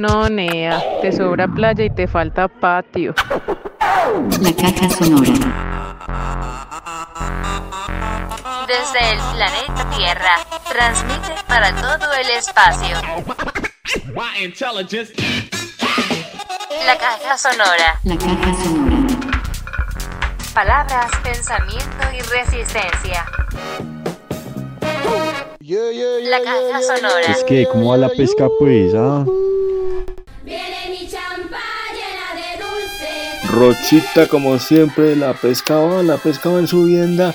No, Nea, te sobra playa y te falta patio. La caja sonora. Desde el planeta Tierra, transmite para todo el espacio. La caja sonora. La caja sonora. Palabras, pensamiento y resistencia. La caja sonora. Es que, ¿cómo va la pesca, pues? Ah? Rochita, como siempre, la pesca va, la pesca va en su vienda.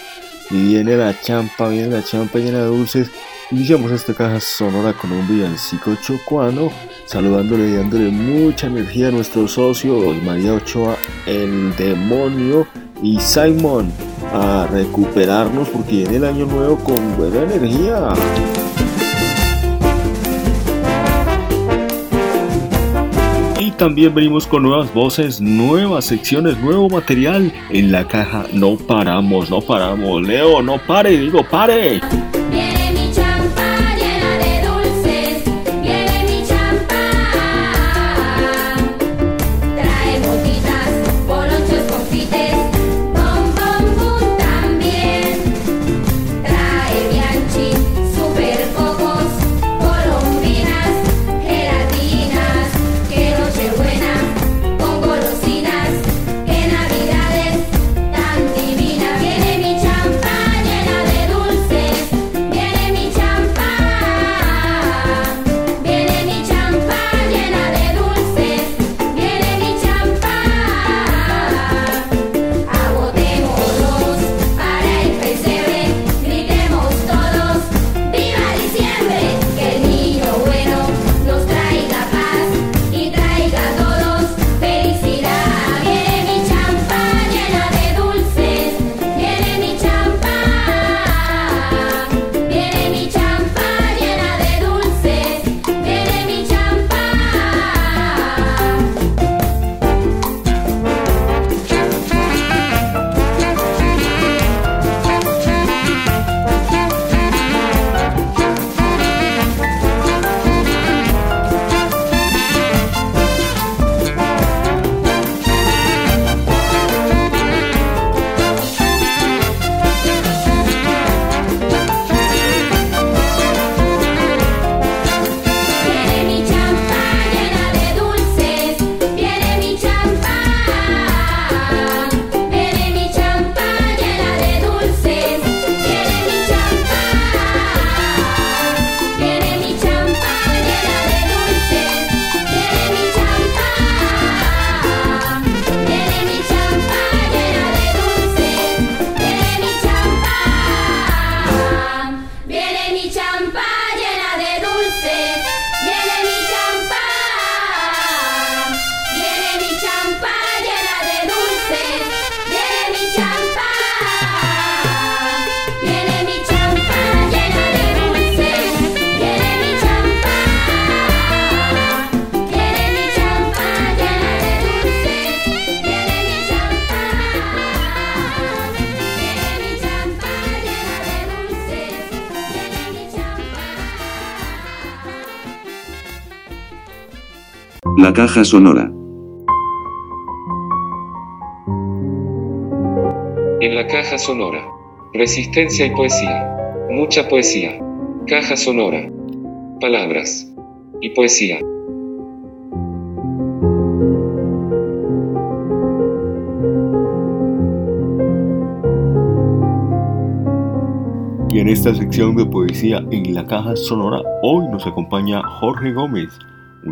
Y viene la champa, viene la champa llena de dulces. Iniciamos esta caja sonora con un villancico chocuano, saludándole y dándole mucha energía a nuestro socio María Ochoa, el demonio, y Simon a recuperarnos porque viene el año nuevo con buena energía. También venimos con nuevas voces, nuevas secciones, nuevo material en la caja. No paramos, no paramos. Leo, no pare, digo, pare. Caja sonora. En la caja sonora. Resistencia y poesía. Mucha poesía. Caja sonora. Palabras. Y poesía. Y en esta sección de poesía en la caja sonora, hoy nos acompaña Jorge Gómez,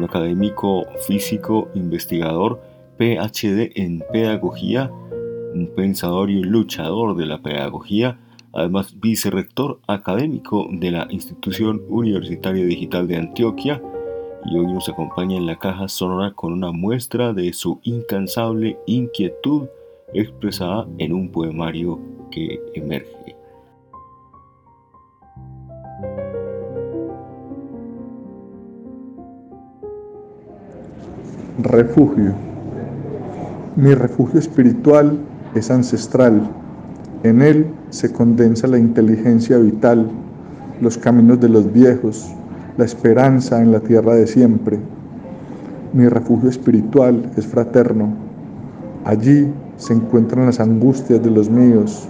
académico físico, investigador, PhD en pedagogía, un pensador y un luchador de la pedagogía, además vicerrector académico de la Institución Universitaria Digital de Antioquia, y hoy nos acompaña en la caja sonora con una muestra de su incansable inquietud expresada en un poemario que emerge. refugio. Mi refugio espiritual es ancestral. En él se condensa la inteligencia vital, los caminos de los viejos, la esperanza en la tierra de siempre. Mi refugio espiritual es fraterno. Allí se encuentran las angustias de los míos,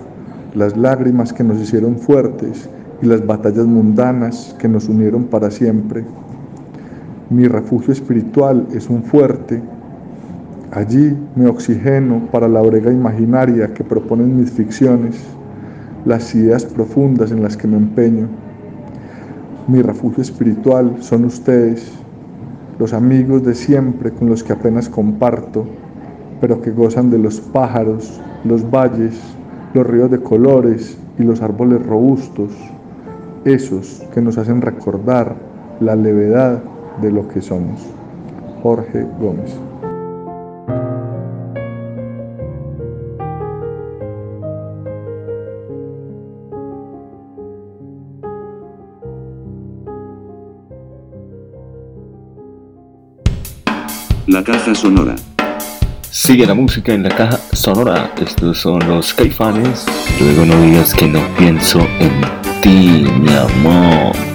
las lágrimas que nos hicieron fuertes y las batallas mundanas que nos unieron para siempre. Mi refugio espiritual es un fuerte. Allí me oxigeno para la brega imaginaria que proponen mis ficciones, las ideas profundas en las que me empeño. Mi refugio espiritual son ustedes, los amigos de siempre con los que apenas comparto, pero que gozan de los pájaros, los valles, los ríos de colores y los árboles robustos, esos que nos hacen recordar la levedad de lo que somos. Jorge Gómez. La caja sonora. Sigue la música en la caja sonora. Estos son los caifanes. Luego no digas que no pienso en ti, mi amor.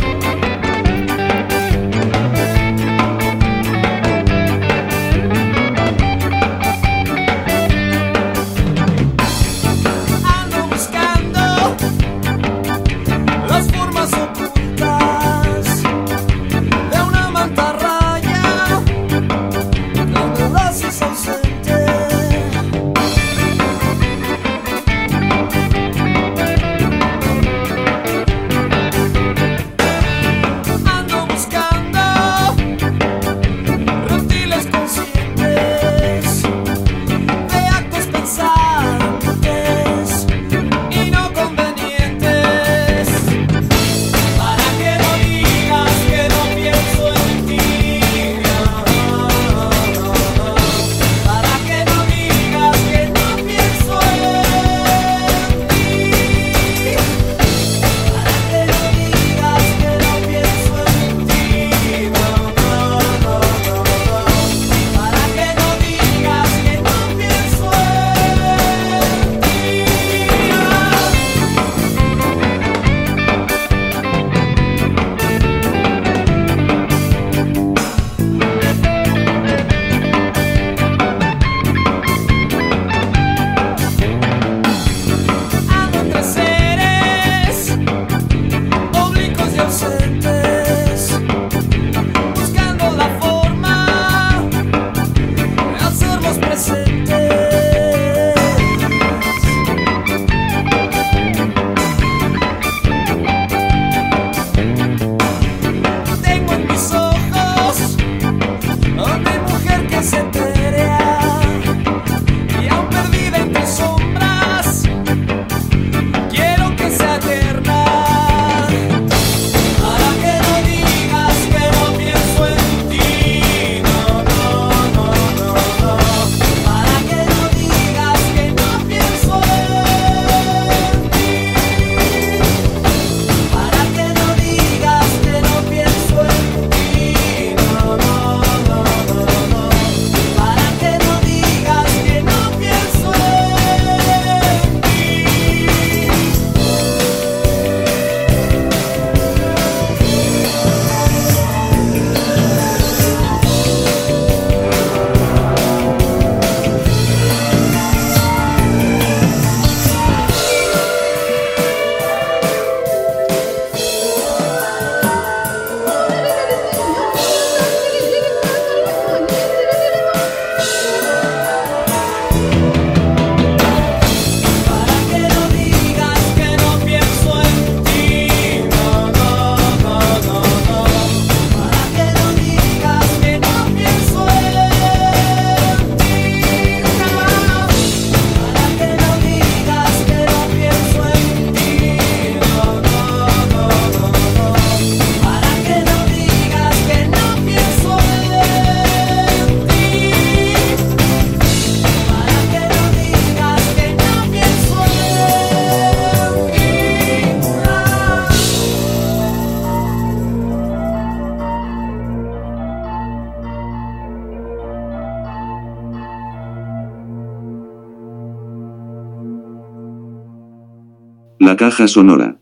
caja sonora.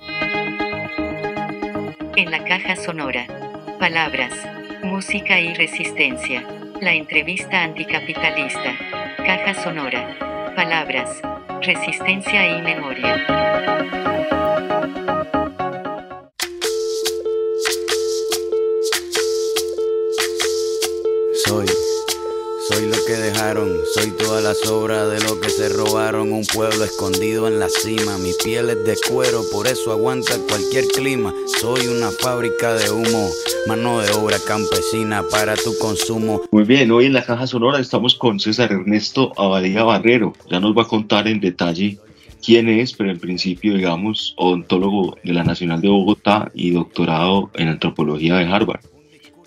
En la caja sonora. Palabras, música y resistencia. La entrevista anticapitalista. Caja sonora. Palabras, resistencia y memoria. Soy, soy lo que dejaron, soy toda la sobra de lo que se robaron, un pueblo escondido mi piel es de cuero, por eso aguanta cualquier clima. Soy una fábrica de humo, mano de obra campesina para tu consumo. Muy bien, hoy en la Caja Sonora estamos con César Ernesto Abadía Barrero. Ya nos va a contar en detalle quién es, pero en principio, digamos, odontólogo de la Nacional de Bogotá y doctorado en antropología de Harvard.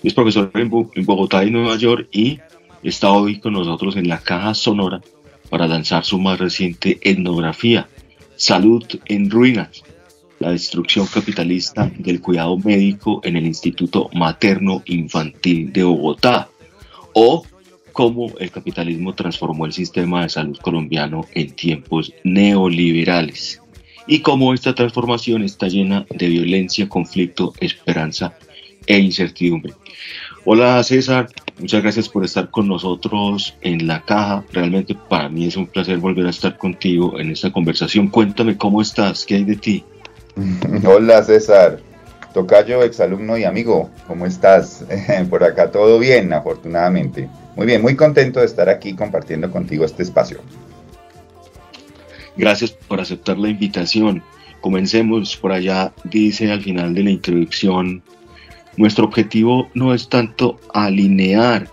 Es profesor en, Bo- en Bogotá y Nueva York y está hoy con nosotros en la Caja Sonora para lanzar su más reciente etnografía, Salud en Ruinas, la destrucción capitalista del cuidado médico en el Instituto Materno Infantil de Bogotá, o cómo el capitalismo transformó el sistema de salud colombiano en tiempos neoliberales, y cómo esta transformación está llena de violencia, conflicto, esperanza e incertidumbre. Hola César, muchas gracias por estar con nosotros en la caja. Realmente para mí es un placer volver a estar contigo en esta conversación. Cuéntame cómo estás, qué hay de ti. Hola César, tocayo, exalumno y amigo, ¿cómo estás? Por acá todo bien, afortunadamente. Muy bien, muy contento de estar aquí compartiendo contigo este espacio. Gracias por aceptar la invitación. Comencemos por allá, dice al final de la introducción, nuestro objetivo no es tanto alinear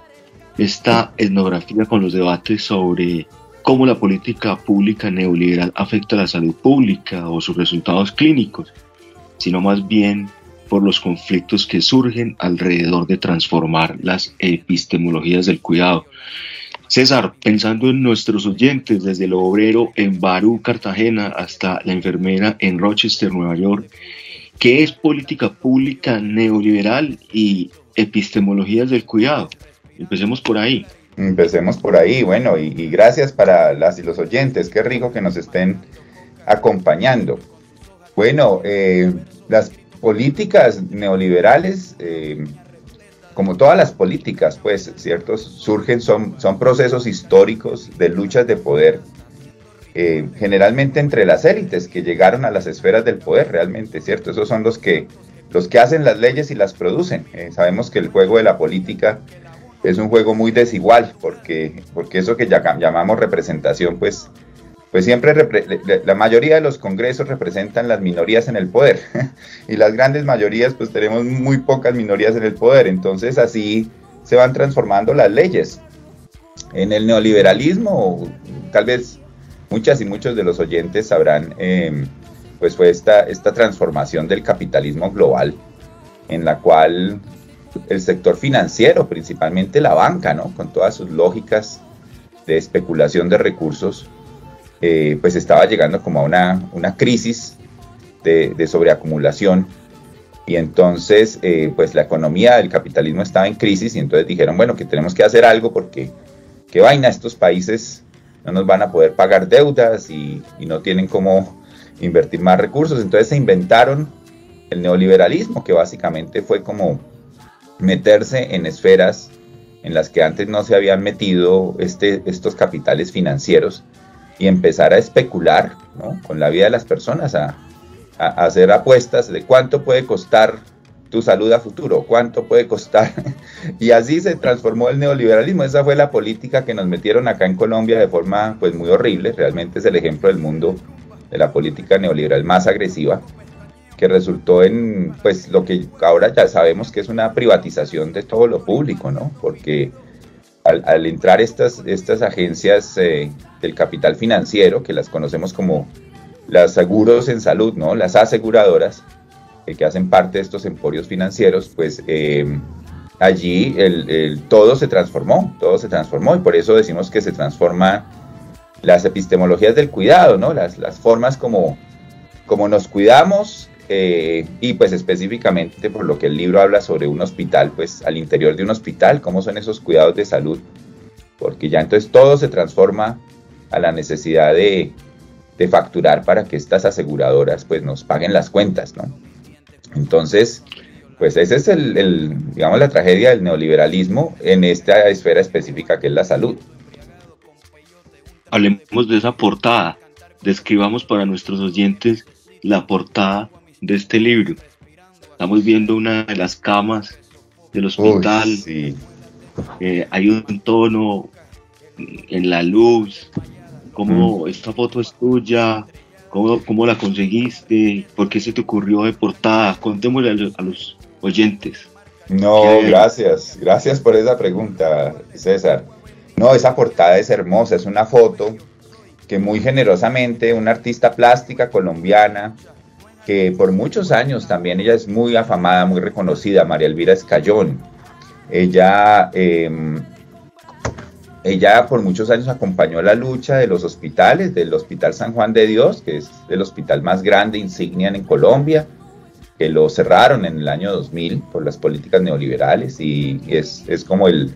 esta etnografía con los debates sobre cómo la política pública neoliberal afecta a la salud pública o sus resultados clínicos, sino más bien por los conflictos que surgen alrededor de transformar las epistemologías del cuidado. César, pensando en nuestros oyentes, desde el obrero en Barú, Cartagena, hasta la enfermera en Rochester, Nueva York, ¿qué es política pública neoliberal y epistemologías del cuidado? Empecemos por ahí. Empecemos por ahí, bueno, y, gracias para las y los oyentes, qué rico que nos estén acompañando. Bueno, eh, las políticas neoliberales, eh, como todas las políticas, pues, ¿cierto? Surgen, son, son procesos históricos de luchas de poder, eh, generalmente entre las élites que llegaron a las esferas del poder, realmente, ¿cierto? Esos son los que, los que hacen las leyes y las producen. Eh, sabemos que el juego de la política es un juego muy desigual, porque, porque eso que llamamos representación, pues, pues siempre la mayoría de los congresos representan las minorías en el poder y las grandes mayorías pues tenemos muy pocas minorías en el poder, entonces así se van transformando las leyes. En el neoliberalismo, tal vez muchas y muchos de los oyentes sabrán, eh, pues fue esta, esta transformación del capitalismo global en la cual el sector financiero, principalmente la banca, ¿no? con todas sus lógicas de especulación de recursos, eh, pues estaba llegando como a una, una crisis de, de, sobreacumulación y entonces eh, pues la economía del capitalismo estaba en crisis y entonces dijeron, bueno, que tenemos que hacer algo porque qué vaina, estos países no nos van a poder pagar deudas y, no tienen cómo invertir más recursos, entonces se inventaron el neoliberalismo, que básicamente fue como meterse en esferas en las que antes no se habían metido este, estos capitales financieros y empezar a especular ¿no? con la vida de las personas, a, hacer apuestas de cuánto puede costar tu salud a futuro, cuánto puede costar. y así se transformó el neoliberalismo. Esa fue la política que nos metieron acá en Colombia de forma pues muy horrible. Realmente es el ejemplo del mundo de la política neoliberal más agresiva que resultó en pues lo que ahora ya sabemos que es una privatización de todo lo público, ¿no? Porque al, al entrar estas, estas agencias eh, del capital financiero, que las conocemos como las seguros en salud, ¿no? Las aseguradoras, que hacen parte de estos emporios financieros, pues eh, allí todo se transformó, todo se transformó y por eso decimos que se transforma las epistemologías del cuidado, ¿no? Las, las formas como, como nos cuidamos, eh, y pues específicamente por lo que el libro habla sobre un hospital, pues al interior de un hospital, cómo son esos cuidados de salud, porque ya entonces todo se transforma a la necesidad de, de facturar para que estas aseguradoras pues nos paguen las cuentas, ¿no? Entonces, pues esa es el, el, digamos, la tragedia del neoliberalismo en esta esfera específica que es la salud. Hablemos de esa portada. Describamos para nuestros oyentes la portada de este libro. Estamos viendo una de las camas del hospital. Uy, sí. Eh, hay un tono en la luz. ¿Cómo esta foto es tuya? ¿Cómo, ¿Cómo la conseguiste? ¿Por qué se te ocurrió de portada? Contémosle a los, a los oyentes. No, ¿Qué? gracias, gracias por esa pregunta, César. No, esa portada es hermosa, es una foto que muy generosamente una artista plástica colombiana, que por muchos años también ella es muy afamada, muy reconocida, María Elvira Escayón. Ella, eh, ella por muchos años acompañó la lucha de los hospitales, del Hospital San Juan de Dios, que es el hospital más grande, insignia en Colombia, que lo cerraron en el año 2000 por las políticas neoliberales y es, es como el,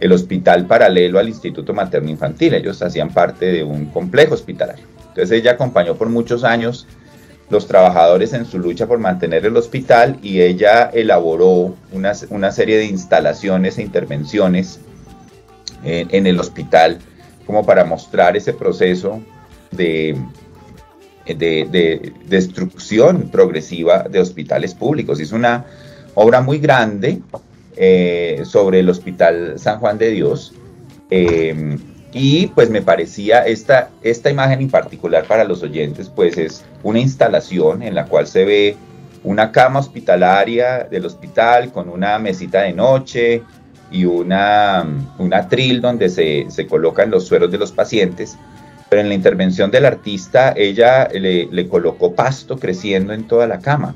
el hospital paralelo al Instituto Materno Infantil. Ellos hacían parte de un complejo hospitalario. Entonces ella acompañó por muchos años los trabajadores en su lucha por mantener el hospital y ella elaboró una, una serie de instalaciones e intervenciones en, en, el hospital como para mostrar ese proceso de, de, de, destrucción progresiva de hospitales públicos. Es una obra muy grande eh, sobre el Hospital San Juan de Dios. Eh, y pues me parecía esta, esta imagen en particular para los oyentes, pues es una instalación en la cual se ve una cama hospitalaria del hospital con una mesita de noche y una, un atril donde se, se, colocan los sueros de los pacientes. Pero en la intervención del artista, ella le, le colocó pasto creciendo en toda la cama.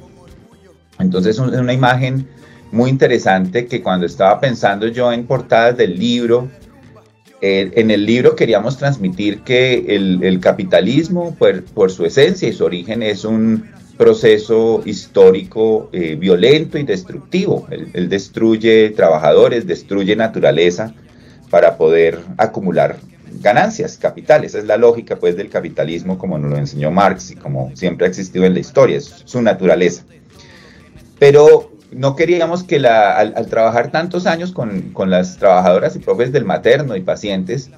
Entonces es una imagen muy interesante que cuando estaba pensando yo en portadas del libro, eh, en el libro queríamos transmitir que el, el capitalismo, por, por, su esencia y su origen, es un proceso histórico eh, violento y destructivo. Él, destruye trabajadores, destruye naturaleza para poder acumular ganancias, capitales. Esa es la lógica pues, del capitalismo como nos lo enseñó Marx y como siempre ha existido en la historia, es su naturaleza. Pero no queríamos que la, al, al, trabajar tantos años con, con, las trabajadoras y profes del materno y pacientes,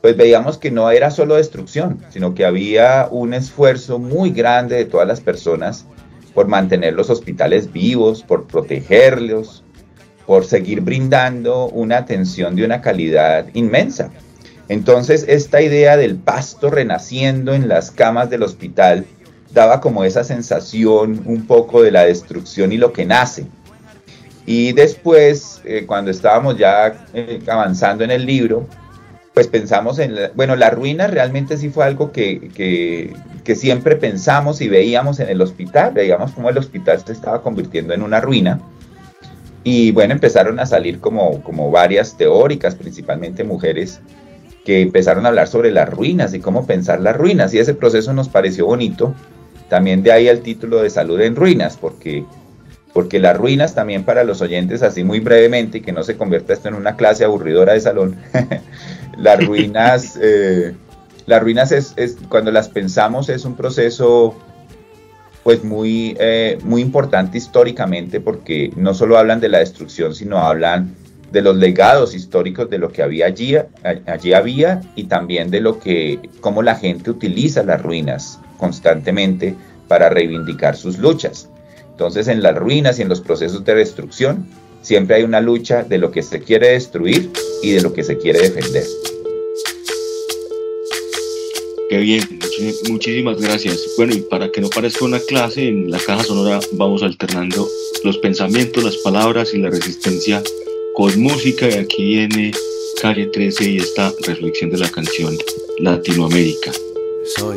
pues veíamos que no era solo destrucción, sino que había un esfuerzo muy grande de todas las personas por mantener los hospitales vivos, por protegerlos, por seguir brindando una atención de una calidad inmensa. Entonces, esta idea del pasto renaciendo en las camas del hospital daba como esa sensación un poco de la destrucción y lo que nace. Y después, eh, cuando estábamos ya eh, avanzando en el libro, pues pensamos en, la, bueno, la ruina realmente sí fue algo que, que, que, siempre pensamos y veíamos en el hospital, veíamos cómo el hospital se estaba convirtiendo en una ruina. Y bueno, empezaron a salir como, como varias teóricas, principalmente mujeres, que empezaron a hablar sobre las ruinas y cómo pensar las ruinas. Y ese proceso nos pareció bonito. También de ahí el título de Salud en Ruinas, porque porque las ruinas también para los oyentes, así muy brevemente, y que no se convierta esto en una clase aburridora de salón, las ruinas, eh, las ruinas es, es, cuando las pensamos es un proceso pues muy, eh, muy importante históricamente porque no solo hablan de la destrucción, sino hablan de los legados históricos de lo que había allí, allí había y también de lo que, cómo la gente utiliza las ruinas constantemente para reivindicar sus luchas. Entonces en las ruinas y en los procesos de destrucción siempre hay una lucha de lo que se quiere destruir y de lo que se quiere defender. Qué bien, muchísimas gracias. Bueno, y para que no parezca una clase, en la caja sonora vamos alternando los pensamientos, las palabras y la resistencia con música. Y aquí viene Calle 13 y esta reflexión de la canción Latinoamérica. Soy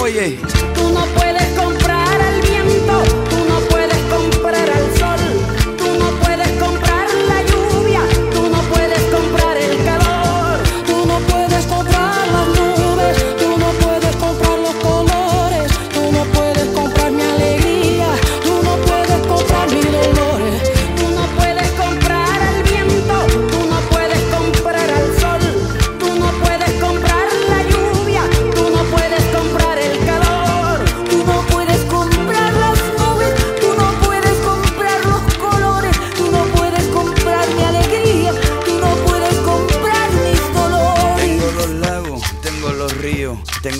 oye, Tú no puedes comprar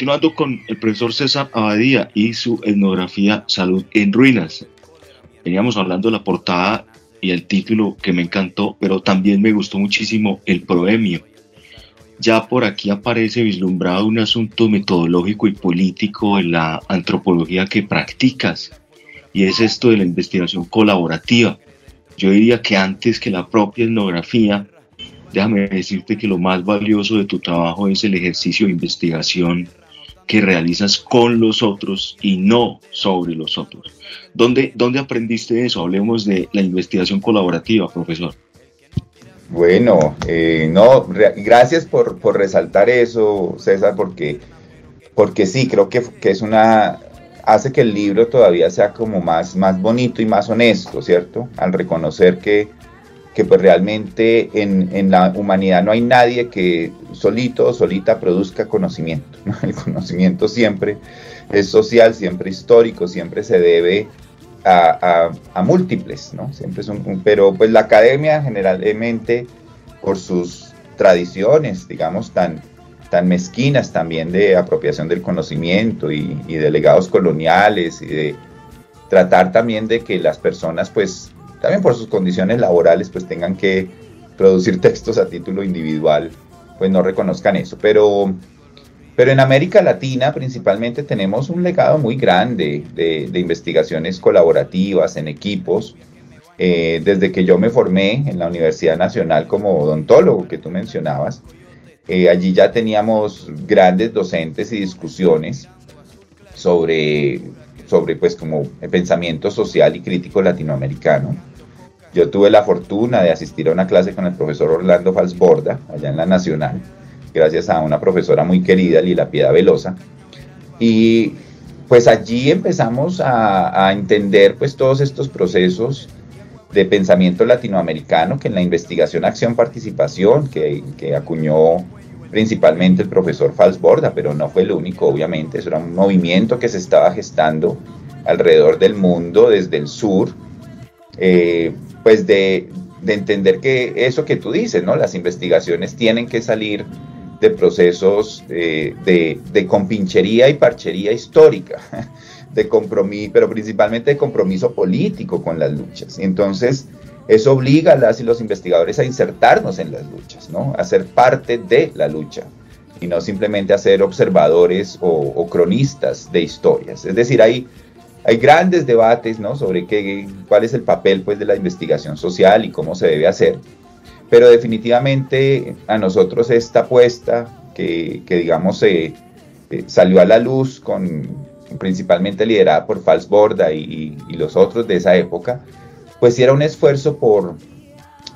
Continuando con el profesor César Abadía y su etnografía Salud en Ruinas. Veníamos hablando de la portada y el título que me encantó, pero también me gustó muchísimo el proemio. Ya por aquí aparece vislumbrado un asunto metodológico y político en la antropología que practicas, y es esto de la investigación colaborativa. Yo diría que antes que la propia etnografía, déjame decirte que lo más valioso de tu trabajo es el ejercicio de investigación que realizas con los otros y no sobre los otros. ¿Dónde, dónde aprendiste eso? Hablemos de la investigación colaborativa, profesor. Bueno, eh, no, gracias por, por resaltar eso, César, porque, porque sí, creo que, que es una, hace que el libro todavía sea como más, más bonito y más honesto, ¿cierto? Al reconocer que, que pues realmente en, en la humanidad no hay nadie que solito o solita produzca conocimiento, ¿no? El conocimiento siempre es social, siempre histórico, siempre se debe a, a- múltiples, ¿no? Siempre es pero pues la academia generalmente por sus tradiciones, digamos, tan, tan mezquinas también de apropiación del conocimiento y, y de legados coloniales y de tratar también de que las personas pues también por sus condiciones laborales pues tengan que producir textos a título individual, pues no reconozcan eso, pero pero en América Latina principalmente tenemos un legado muy grande de, investigaciones colaborativas en equipos. Eh, desde que yo me formé en la Universidad Nacional como odontólogo que tú mencionabas, eh, allí ya teníamos grandes docentes y discusiones sobre, sobre pues como el pensamiento social y crítico latinoamericano. Yo tuve la fortuna de asistir a una clase con el profesor Orlando Falsborda, allá en la Nacional, gracias a una profesora muy querida, Lila Piedad Velosa. Y pues allí empezamos a, entender pues todos estos procesos de pensamiento latinoamericano que en la investigación Acción Participación, que, que acuñó principalmente el profesor Falsborda, pero no fue el único, obviamente, eso era un movimiento que se estaba gestando alrededor del mundo, desde el sur, eh, pues de, de entender que eso que tú dices, ¿no? Las investigaciones tienen que salir de procesos eh, de, de compinchería y parchería histórica, de compromiso, pero principalmente de compromiso político con las luchas. Entonces, eso obliga a las y los investigadores a insertarnos en las luchas, ¿no? A ser parte de la lucha y no simplemente a ser observadores o, o cronistas de historias. Es decir, hay, hay grandes debates, ¿no? Sobre qué, cuál es el papel, pues, de la investigación social y cómo se debe hacer. Pero definitivamente a nosotros esta apuesta que, que digamos, eh, salió a la luz con principalmente liderada por Falsborda y, y los otros de esa época, pues era un esfuerzo por,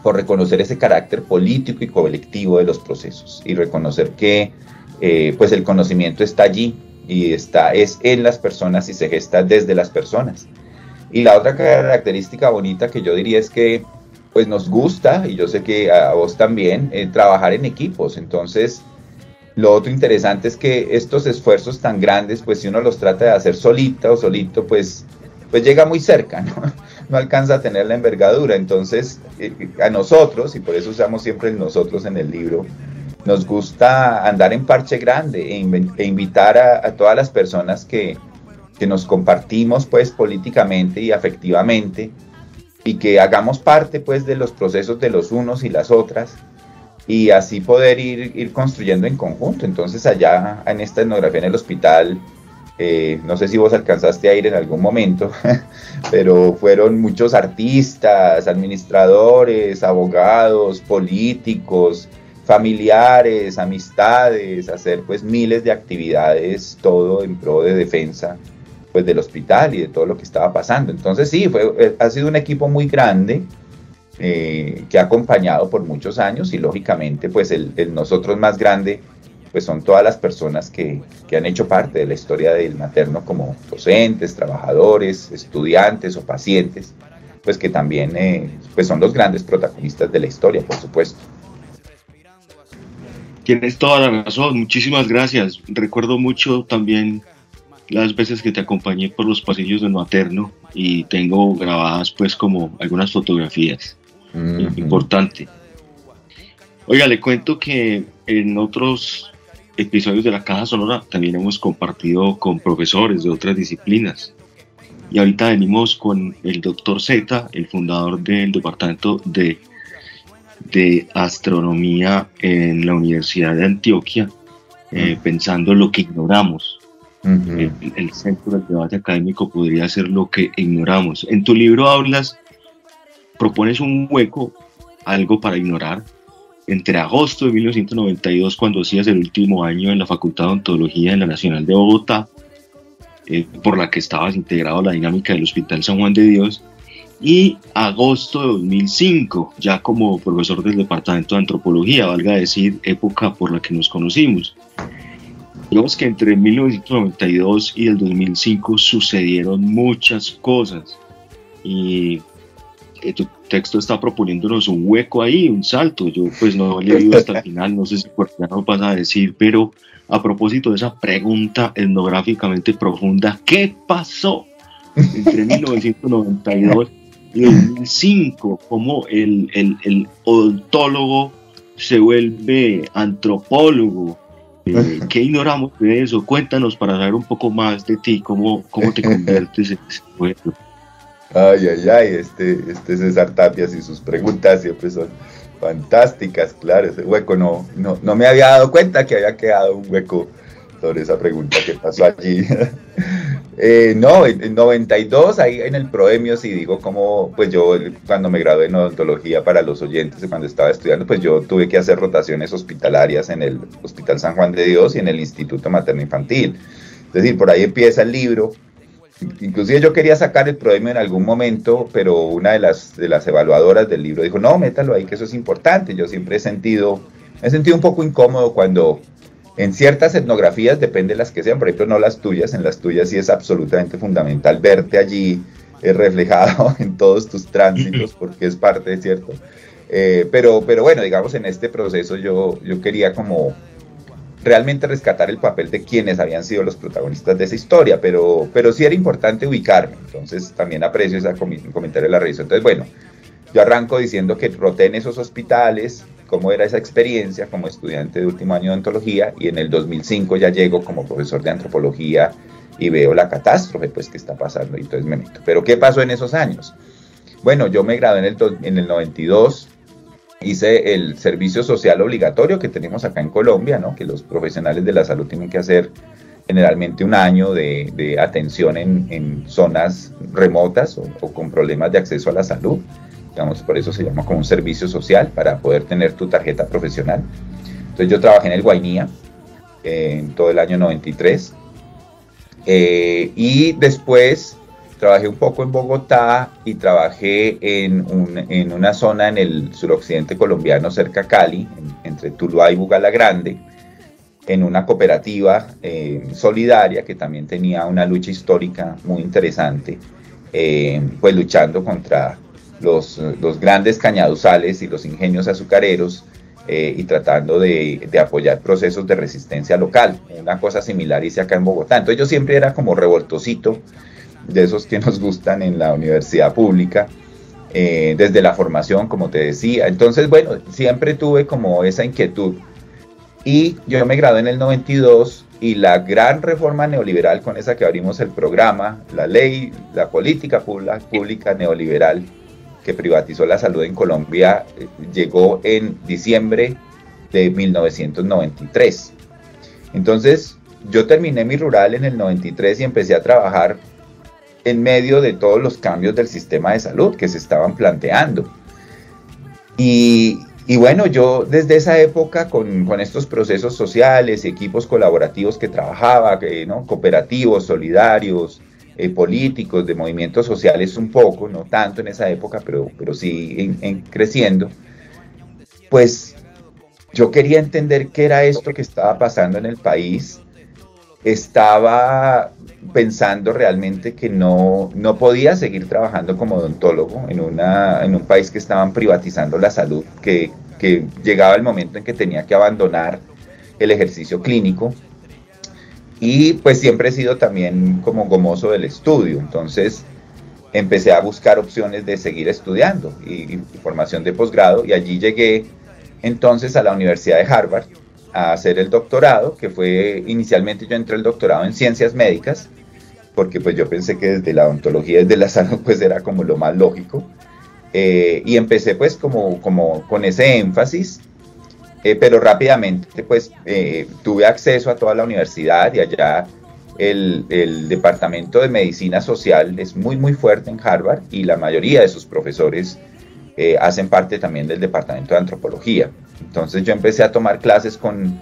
por reconocer ese carácter político y colectivo de los procesos y reconocer que eh, pues el conocimiento está allí y está, es en las personas y se gesta desde las personas. Y la otra característica bonita que yo diría es que pues nos gusta, y yo sé que a vos también, eh, trabajar en equipos. Entonces, lo otro interesante es que estos esfuerzos tan grandes, pues si uno los trata de hacer solita o solito, pues, pues llega muy cerca, ¿no? no alcanza a tener la envergadura. Entonces, eh, a nosotros, y por eso usamos siempre nosotros en el libro, nos gusta andar en parche grande e, e invitar a, a todas las personas que, que nos compartimos pues políticamente y afectivamente y que hagamos parte pues de los procesos de los unos y las otras y así poder ir, ir construyendo en conjunto. Entonces allá en esta etnografía en el hospital, eh, no sé si vos alcanzaste a ir en algún momento, pero fueron muchos artistas, administradores, abogados, políticos, familiares, amistades, hacer pues miles de actividades, todo en pro de defensa pues del hospital y de todo lo que estaba pasando. Entonces sí, fue, eh, ha sido un equipo muy grande eh, que ha acompañado por muchos años y lógicamente pues el, el nosotros más grande pues son todas las personas que, que, han hecho parte de la historia del materno como docentes, trabajadores, estudiantes o pacientes, pues que también eh, pues son los grandes protagonistas de la historia, por supuesto. Tienes toda la razón, muchísimas gracias. Recuerdo mucho también las veces que te acompañé por los pasillos del materno y tengo grabadas pues como algunas fotografías. Uh -huh. Importante. Oiga, le cuento que en otros episodios de la Caja Sonora también hemos compartido con profesores de otras disciplinas. Y ahorita venimos con el doctor Z, el fundador del departamento de, de astronomía en la Universidad de Antioquia, eh, pensando lo que ignoramos. Uh -huh. el, el, centro del debate académico podría ser lo que ignoramos. En tu libro hablas, propones un hueco, algo para ignorar, entre agosto de 1992, cuando hacías el último año en la Facultad de Odontología en la Nacional de Bogotá, eh, por la que estabas integrado a la dinámica del Hospital San Juan de Dios, y agosto de 2005, ya como profesor del Departamento de Antropología, valga decir, época por la que nos conocimos. Digamos que entre 1992 y el 2005 sucedieron muchas cosas y tu texto está proponiéndonos un hueco ahí, un salto. Yo pues no he leído hasta el final, no sé si por qué nos vas a decir, pero a propósito de esa pregunta etnográficamente profunda, ¿qué pasó entre 1992 y 2005? ¿Cómo el, el, el odontólogo se vuelve antropólogo? Eh, ¿Qué ignoramos de eso? Cuéntanos para saber un poco más de ti, cómo, cómo te conviertes en ese pueblo. Ay, ay, ay, este, este César Tapias y sus preguntas siempre son fantásticas, claro, ese hueco no, no, no me había dado cuenta que había quedado un hueco esa pregunta que pasó allí. Eh, no, en, en 92, ahí en el Proemio, sí digo como, pues yo cuando me gradué en odontología para los oyentes, cuando estaba estudiando, pues yo tuve que hacer rotaciones hospitalarias en el Hospital San Juan de Dios y en el Instituto Materno Infantil. Es decir, por ahí empieza el libro. Inclusive yo quería sacar el Proemio en algún momento, pero una de las, de las evaluadoras del libro dijo, no, métalo ahí, que eso es importante. Yo siempre he sentido, he sentido un poco incómodo cuando en ciertas etnografías, depende de las que sean, por ejemplo, no las tuyas, en las tuyas sí es absolutamente fundamental verte allí eh, reflejado en todos tus tránsitos, porque es parte, ¿cierto? Eh, pero, pero bueno, digamos, en este proceso yo, yo quería como realmente rescatar el papel de quienes habían sido los protagonistas de esa historia, pero, pero sí era importante ubicarme, entonces también aprecio ese comentario de la revista. Entonces, bueno, yo arranco diciendo que roté en esos hospitales, cómo era esa experiencia como estudiante de último año de ontología y en el 2005 ya llego como profesor de antropología y veo la catástrofe pues que está pasando y entonces me meto. Pero ¿qué pasó en esos años? Bueno, yo me gradué en el, en el 92, hice el servicio social obligatorio que tenemos acá en Colombia, ¿no? que los profesionales de la salud tienen que hacer generalmente un año de, de atención en, en zonas remotas o con problemas de acceso a la salud digamos, por eso se llama como un servicio social para poder tener tu tarjeta profesional. Entonces yo trabajé en el Guainía eh, en todo el año 93 eh, y después trabajé un poco en Bogotá y trabajé en, un- en una zona en el suroccidente colombiano cerca a Cali, en- entre Tuluá y Bugalagrande, en una cooperativa eh, solidaria que también tenía una lucha histórica muy interesante, eh, pues luchando contra los, los grandes cañaduzales y los ingenios azucareros eh, y tratando de, de apoyar procesos de resistencia local. Una cosa similar hice acá en Bogotá. Entonces yo siempre era como revoltosito de esos que nos gustan en la universidad pública, eh, desde la formación, como te decía. Entonces, bueno, siempre tuve como esa inquietud. Y yo me gradué en el 92 y la gran reforma neoliberal con esa que abrimos el programa, la ley, la política pública, neoliberal que privatizó la salud en Colombia, eh, llegó en diciembre de 1993. Entonces, yo terminé mi rural en el 93 y empecé a trabajar en medio de todos los cambios del sistema de salud que se estaban planteando. Y, bueno, yo desde esa época con, con estos procesos sociales, equipos colaborativos que trabajaba, ¿no? cooperativos, solidarios, eh, políticos, de movimientos sociales un poco, no tanto en esa época, pero, pero sí en, en creciendo, pues yo quería entender qué era esto que estaba pasando en el país. Estaba pensando realmente que no, no podía seguir trabajando como odontólogo en, una, en un país que estaban privatizando la salud, que, que llegaba el momento en que tenía que abandonar el ejercicio clínico y pues siempre he sido también como gomoso del estudio, entonces empecé a buscar opciones de seguir estudiando y, formación de posgrado. Y allí llegué entonces a la Universidad de Harvard a hacer el doctorado, que fue inicialmente yo entré el doctorado en ciencias médicas, porque pues yo pensé que desde la odontología, desde la salud, pues era como lo más lógico. Eh, y empecé pues como, como con ese énfasis, eh, pero rápidamente pues eh, tuve acceso a toda la universidad y allá el, el, departamento de medicina social es muy muy fuerte en Harvard y la mayoría de sus profesores eh, hacen parte también del departamento de antropología. Entonces yo empecé a tomar clases con,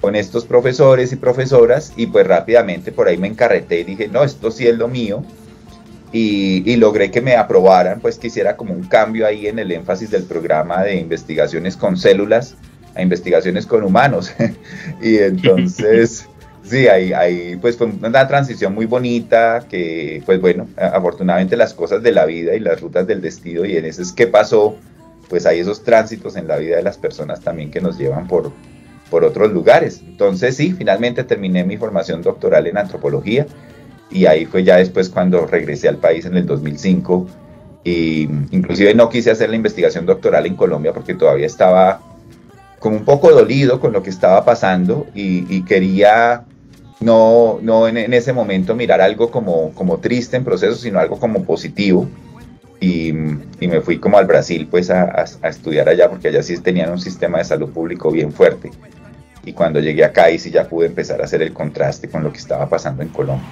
con estos profesores y profesoras y pues rápidamente por ahí me encarreté y dije, no, esto sí es lo mío. Y, y logré que me aprobaran, pues que hiciera como un cambio ahí en el énfasis del programa de investigaciones con células a investigaciones con humanos. y entonces, sí, ahí, ahí pues fue una transición muy bonita que, pues bueno, afortunadamente las cosas de la vida y las rutas del destino y en ese es qué pasó, pues hay esos tránsitos en la vida de las personas también que nos llevan por, por otros lugares. Entonces, sí, finalmente terminé mi formación doctoral en antropología y ahí fue ya después cuando regresé al país en el 2005 y inclusive no quise hacer la investigación doctoral en Colombia porque todavía estaba como un poco dolido con lo que estaba pasando y, y quería no, no en, ese momento mirar algo como, como triste en proceso, sino algo como positivo. Y, y me fui como al Brasil pues a, a- estudiar allá porque allá sí tenían un sistema de salud público bien fuerte. Y cuando llegué acá ahí sí ya pude empezar a hacer el contraste con lo que estaba pasando en Colombia.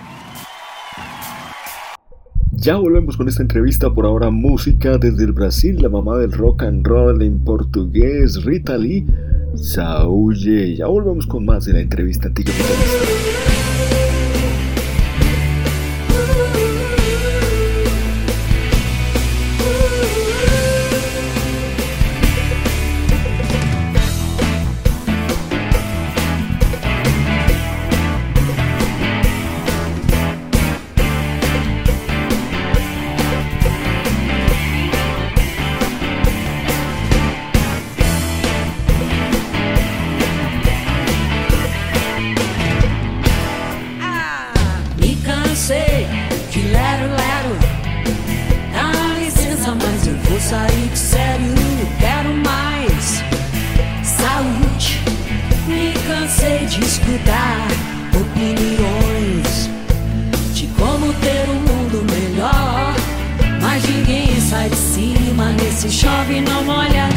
Ya volvemos con esta entrevista, por ahora música desde el Brasil, la mamá del rock and roll en portugués, Rita Lee. Ya volvemos con más de la entrevista anticapitalista. Opiniões de como ter um mundo melhor. Mas ninguém sai de cima nesse chove não molha.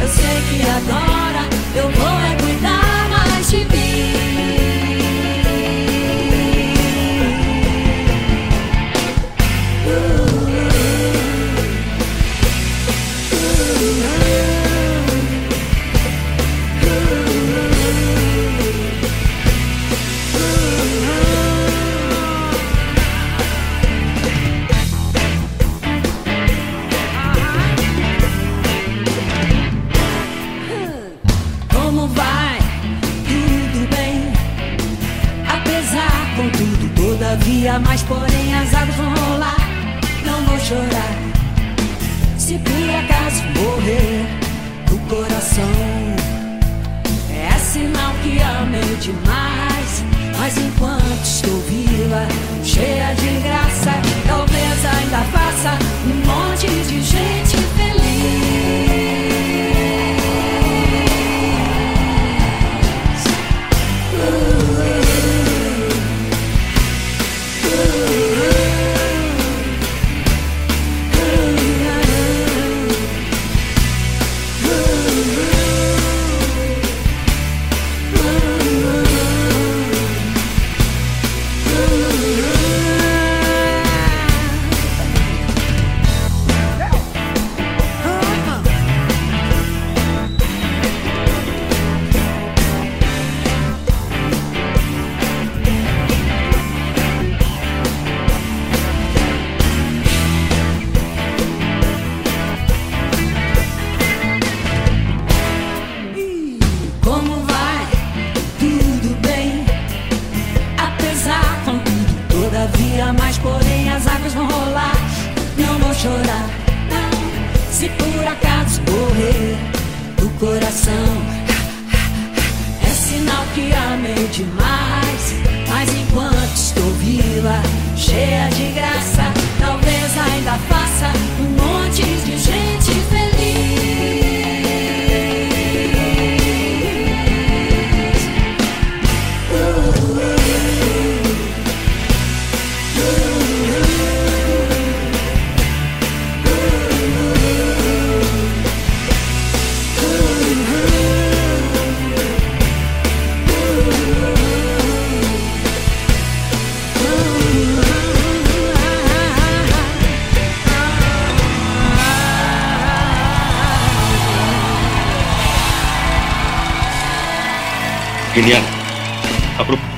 Eu sei que agora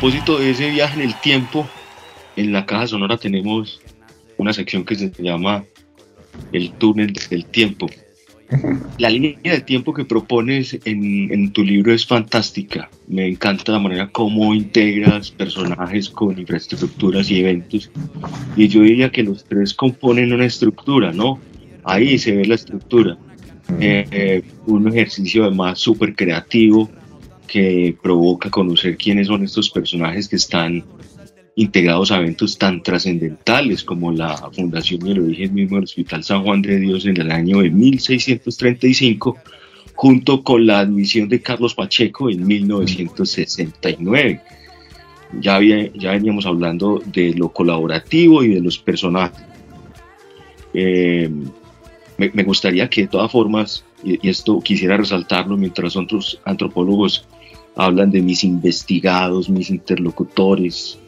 propósito de ese viaje en el tiempo, en la caja sonora tenemos una sección que se llama el túnel del tiempo. La línea de tiempo que propones en, en tu libro es fantástica. Me encanta la manera como integras personajes con infraestructuras y eventos. Y yo diría que los tres componen una estructura, ¿no? Ahí se ve la estructura. Eh, eh, un ejercicio además súper creativo que provoca conocer quiénes son estos personajes que están integrados a eventos tan trascendentales como la fundación y el origen mismo del Hospital San Juan de Dios en el año de 1635, junto con la admisión de Carlos Pacheco en 1969. Ya, había- ya veníamos hablando de lo colaborativo y de los personajes. Eh, me, me gustaría que de todas formas, y, y esto quisiera resaltarlo mientras otros antropólogos hablan de mis investigados, mis interlocutores,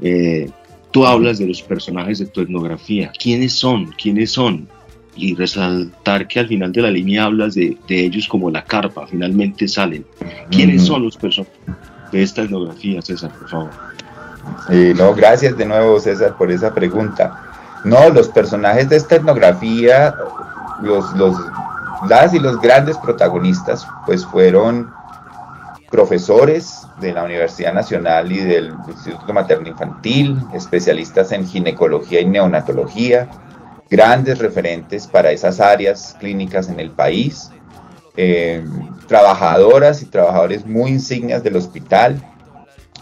eh, tú hablas de los personajes de tu etnografía, quiénes son, quiénes son, y resaltar que al final de la línea hablas de, de ellos como la carpa, finalmente salen. ¿Quiénes Ujú. son los personajes de esta etnografía, César, por favor? Eh, no, gracias de nuevo, César, por esa pregunta. No, los personajes de esta etnografía, los, los, las y los grandes protagonistas, pues fueron profesores de la Universidad Nacional y del Instituto Materno Infantil, especialistas en ginecología y neonatología, grandes referentes para esas áreas clínicas en el país, eh, trabajadoras y trabajadores muy insignias del hospital,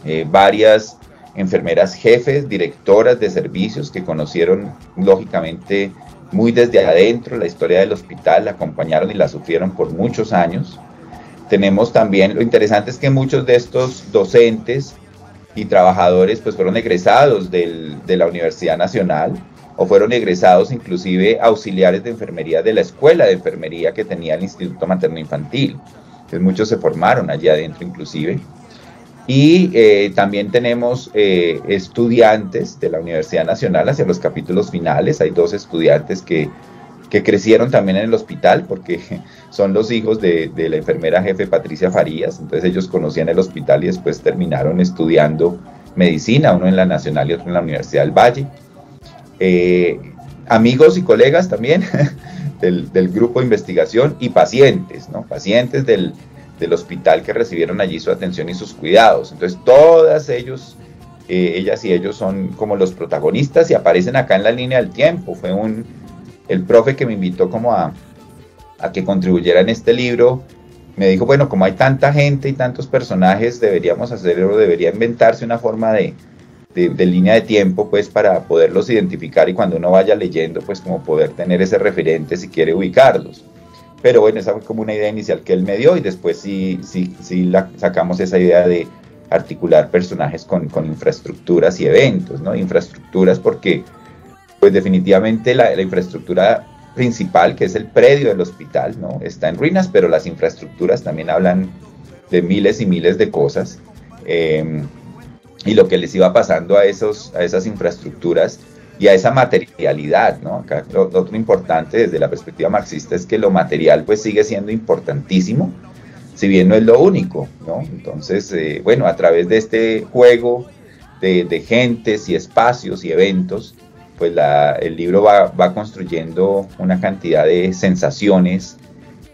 eh, varias enfermeras jefes, directoras de servicios que conocieron lógicamente muy desde adentro la historia del hospital, la acompañaron y la sufrieron por muchos años. Tenemos también, lo interesante es que muchos de estos docentes y trabajadores pues fueron egresados del- de la Universidad Nacional o fueron egresados inclusive auxiliares de enfermería de la escuela de enfermería que tenía el Instituto Materno Infantil. Entonces muchos se formaron allí adentro inclusive. Y eh, también tenemos eh, estudiantes de la Universidad Nacional hacia los capítulos finales. Hay dos estudiantes que, que crecieron también en el hospital porque son los hijos de, la enfermera jefe Patricia Farías. Entonces ellos conocían el hospital y después terminaron estudiando medicina, uno en la Nacional y otro en la Universidad del Valle. Eh, amigos y colegas también del, del grupo de investigación y pacientes, ¿no? Pacientes del, del hospital que recibieron allí su atención y sus cuidados. Entonces, todas ellos, eh, ellas y ellos son como los protagonistas y aparecen acá en la línea del tiempo. Fue un, el profe que me invitó como a, que contribuyera en este libro. Me dijo, bueno, como hay tanta gente y tantos personajes, deberíamos hacer o debería inventarse una forma de, de, línea de tiempo, pues para poderlos identificar y cuando uno vaya leyendo, pues como poder tener ese referente si quiere ubicarlos. Pero bueno, esa fue como una idea inicial que él me dio y después sí, sí, sí sacamos esa idea de articular personajes con, con infraestructuras y eventos, ¿no? Infraestructuras porque, pues definitivamente la, infraestructura principal, que es el predio del hospital, ¿no? Está en ruinas, pero las infraestructuras también hablan de miles y miles de cosas. Eh, y lo que les iba pasando a, esos, a esas infraestructuras y a esa materialidad, ¿no? Acá lo, otro importante desde la perspectiva marxista es que lo material pues sigue siendo importantísimo, si bien no es lo único, ¿no? Entonces, eh, bueno, a través de este juego de gentes y espacios y eventos, pues el libro va, construyendo una cantidad de sensaciones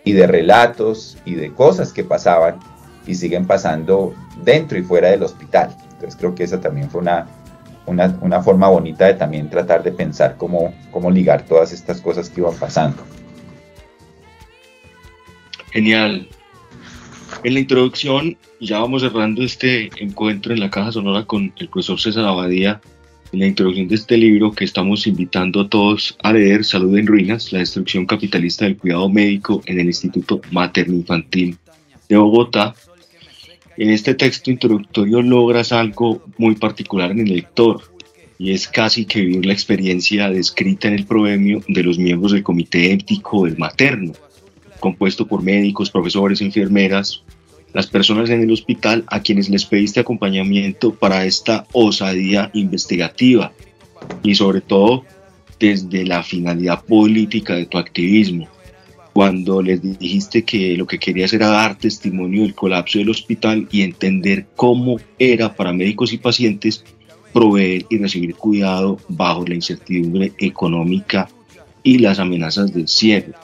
y de relatos y de cosas que pasaban y siguen pasando dentro y fuera del hospital. Entonces creo que esa también fue una forma bonita de también tratar de pensar cómo, cómo ligar todas estas cosas que iban pasando. Genial. En la introducción, ya vamos cerrando este encuentro en la caja sonora con el profesor César Abadía. En la introducción de este libro que estamos invitando a todos a leer, Salud en Ruinas, la destrucción capitalista del cuidado médico en el Instituto Materno Infantil de Bogotá. En este texto introductorio logras algo muy particular en el lector, y es casi que vivir la experiencia descrita en el proemio de los miembros del Comité Ético del Materno, compuesto por médicos, profesores, enfermeras, las personas en el hospital a quienes les pediste acompañamiento para esta osadía investigativa y sobre todo desde la finalidad política de tu activismo. cuando les dijiste que lo que querías era dar testimonio del colapso del hospital y entender cómo era para médicos y pacientes proveer y recibir cuidado bajo la incertidumbre económica y las amenazas del cierre.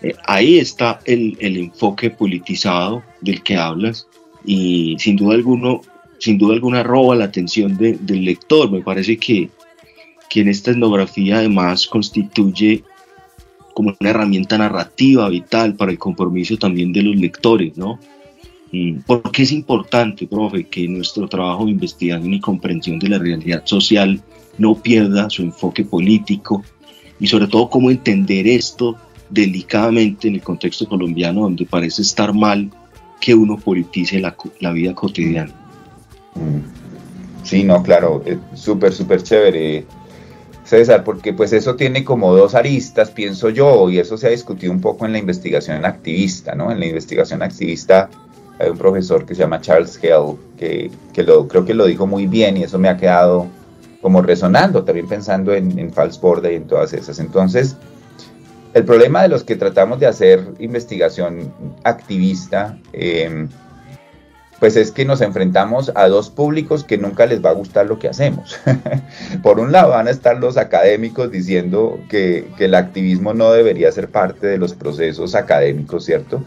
Eh, ahí está el, el enfoque politizado del que hablas y sin duda alguno, sin duda alguna roba la atención de- del lector. Me parece que, que en esta etnografía además constituye como una herramienta narrativa vital para el compromiso también de los lectores, ¿no? Mm, Porque es importante, profe, que nuestro trabajo de investigación y comprensión de la realidad social no pierda su enfoque político y sobre todo cómo entender esto delicadamente en el contexto colombiano donde parece estar mal que uno politice la, la vida cotidiana. Sí, no, claro, eh, súper, súper chévere, César, porque pues eso tiene como dos aristas, pienso yo, y eso se ha discutido un poco en la investigación activista, ¿no? En la investigación activista hay un profesor que se llama Charles Hell, que, que lo, creo que lo dijo muy bien y eso me ha quedado como resonando, también pensando en, en False Borda y en todas esas. Entonces, el problema de los que tratamos de hacer investigación activista, eh, pues es que nos enfrentamos a dos públicos que nunca les va a gustar lo que hacemos. Por un lado van a estar los académicos diciendo que, el activismo no debería ser parte de los procesos académicos, ¿cierto?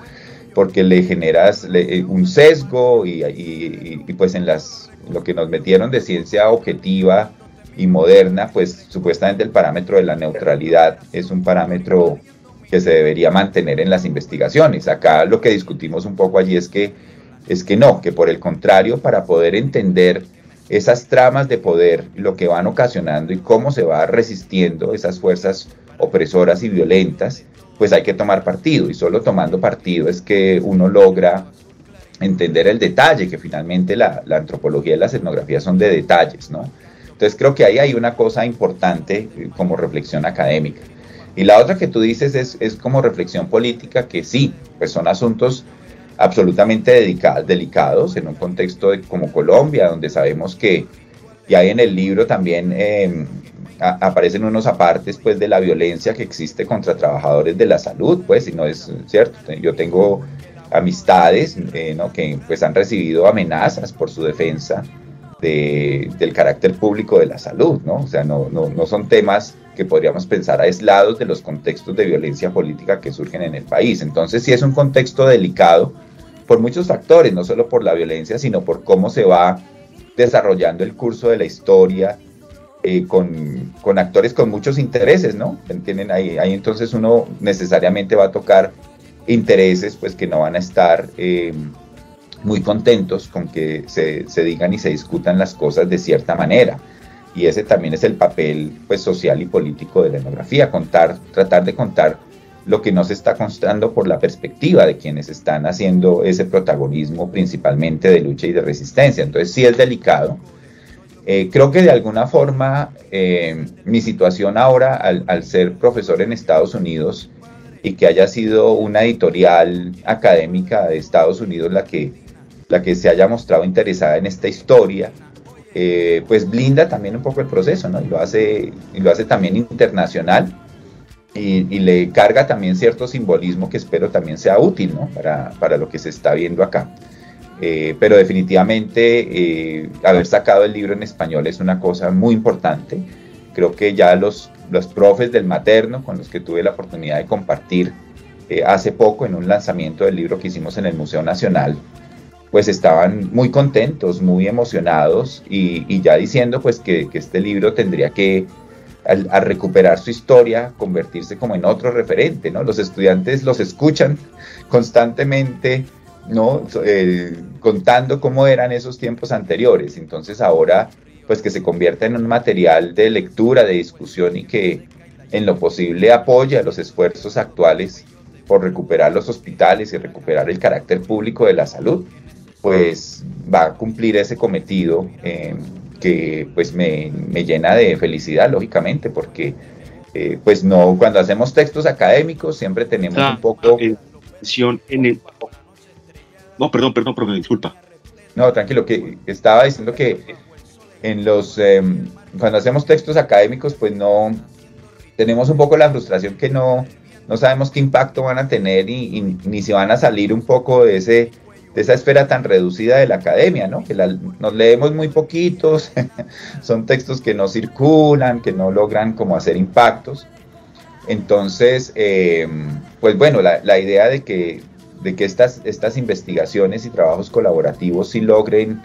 Porque le generas eh, un sesgo y- y, pues en las, lo que nos metieron de ciencia objetiva y moderna, pues supuestamente el parámetro de la neutralidad es un parámetro que se debería mantener en las investigaciones. Acá lo que discutimos un poco allí es que es que no, que por el contrario, para poder entender esas tramas de poder, lo que van ocasionando y cómo se va resistiendo esas fuerzas opresoras y violentas, pues hay que tomar partido y solo tomando partido es que uno logra entender el detalle, que finalmente la, antropología y las etnografías son de detalles, ¿no? Entonces creo que ahí hay una cosa importante eh, como reflexión académica. Y la otra que tú dices es, es como reflexión política, que sí, pues son asuntos absolutamente delicados en un contexto de- como Colombia, donde sabemos que, y hay en el libro también a- aparecen unos apartes pues de la violencia que existe contra trabajadores de la salud, pues, y no es cierto. Yo tengo amistades eh, ¿no? que pues han recibido amenazas por su defensa de- del carácter público de la salud, ¿no? O sea, no, no, no son temas que podríamos pensar aislados de los contextos de violencia política que surgen en el país. Entonces, sí es un contexto delicado por muchos factores, no solo por la violencia, sino por cómo se va desarrollando el curso de la historia eh, con, con actores con muchos intereses, ¿no? ¿Entienden? Ahí, ahí entonces uno necesariamente va a tocar intereses pues que no van a estar eh, muy contentos con que se, se digan y se discutan las cosas de cierta manera. Y ese también es el papel pues, social y político de la etnografía, contar, tratar de contar lo que no se está contando por la perspectiva de quienes están haciendo ese protagonismo principalmente de lucha y de resistencia. Entonces sí es delicado. Eh, creo que de alguna forma eh, mi situación ahora al, al ser profesor en Estados Unidos y que haya sido una editorial académica de Estados Unidos la que, la que se haya mostrado interesada en esta historia, eh, pues blinda también un poco el proceso, ¿no? Y lo hace, y lo hace también internacional y, y le carga también cierto simbolismo que espero también sea útil, ¿no? Para, para lo que se está viendo acá. Eh, pero definitivamente eh, haber sacado el libro en español es una cosa muy importante. Creo que ya los, los profes del materno con los que tuve la oportunidad de compartir eh, hace poco en un lanzamiento del libro que hicimos en el Museo Nacional, pues estaban muy contentos, muy emocionados y, y ya diciendo pues que, que, este libro tendría que, al, recuperar su historia, convertirse como en otro referente, ¿no? Los estudiantes los escuchan constantemente, ¿no? Eh, contando cómo eran esos tiempos anteriores, entonces ahora pues que se convierta en un material de lectura, de discusión y que en lo posible apoya los esfuerzos actuales por recuperar los hospitales y recuperar el carácter público de la salud, pues va a cumplir ese cometido eh, que pues me, me, llena de felicidad, lógicamente, porque eh, pues no, cuando hacemos textos académicos siempre tenemos Ah, un poco... En el... No, perdón, perdón, profe, disculpa. No, tranquilo, que estaba diciendo que en los eh, cuando hacemos textos académicos, pues no tenemos un poco la frustración que no no sabemos qué impacto van a tener y, y ni si van a salir un poco de ese de esa esfera tan reducida de la academia, ¿no? Que nos leemos muy poquitos, son textos que no circulan, que no logran como hacer impactos. Entonces, eh, pues bueno, la, la idea de que, de que estas, estas investigaciones y trabajos colaborativos sí logren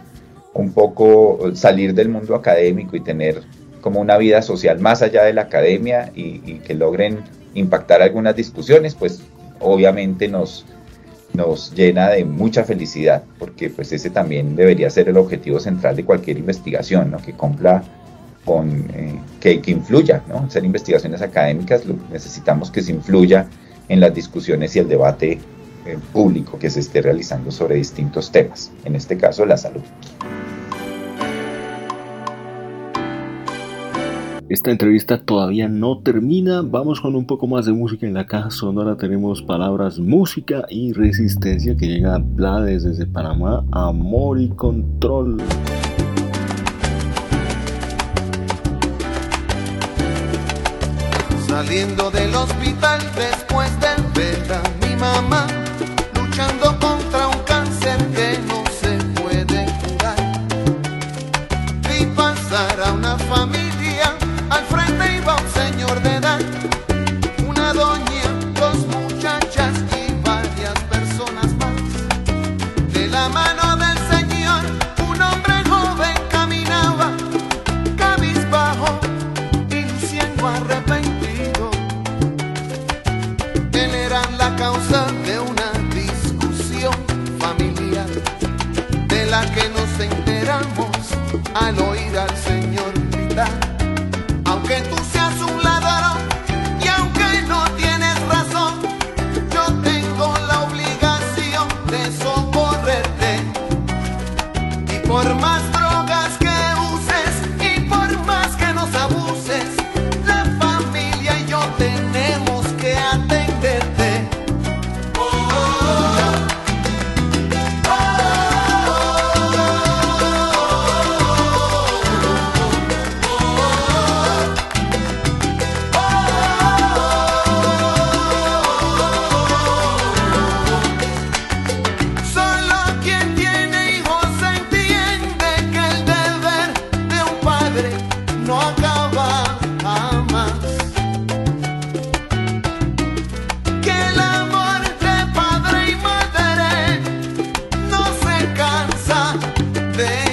un poco salir del mundo académico y tener como una vida social más allá de la academia y, y que logren impactar algunas discusiones, pues obviamente nos, nos llena de mucha felicidad, porque pues ese también debería ser el objetivo central de cualquier investigación, ¿no? que cumpla con, eh, que, que influya, ¿no? Hacer investigaciones académicas, lo- necesitamos que se influya en las discusiones y el debate eh, público que se esté realizando sobre distintos temas, en este caso la salud. Esta entrevista todavía no termina. Vamos con un poco más de música en la caja sonora. Tenemos palabras música y resistencia que llega a Blades desde Panamá. Amor y control. Saliendo del hospital al oír de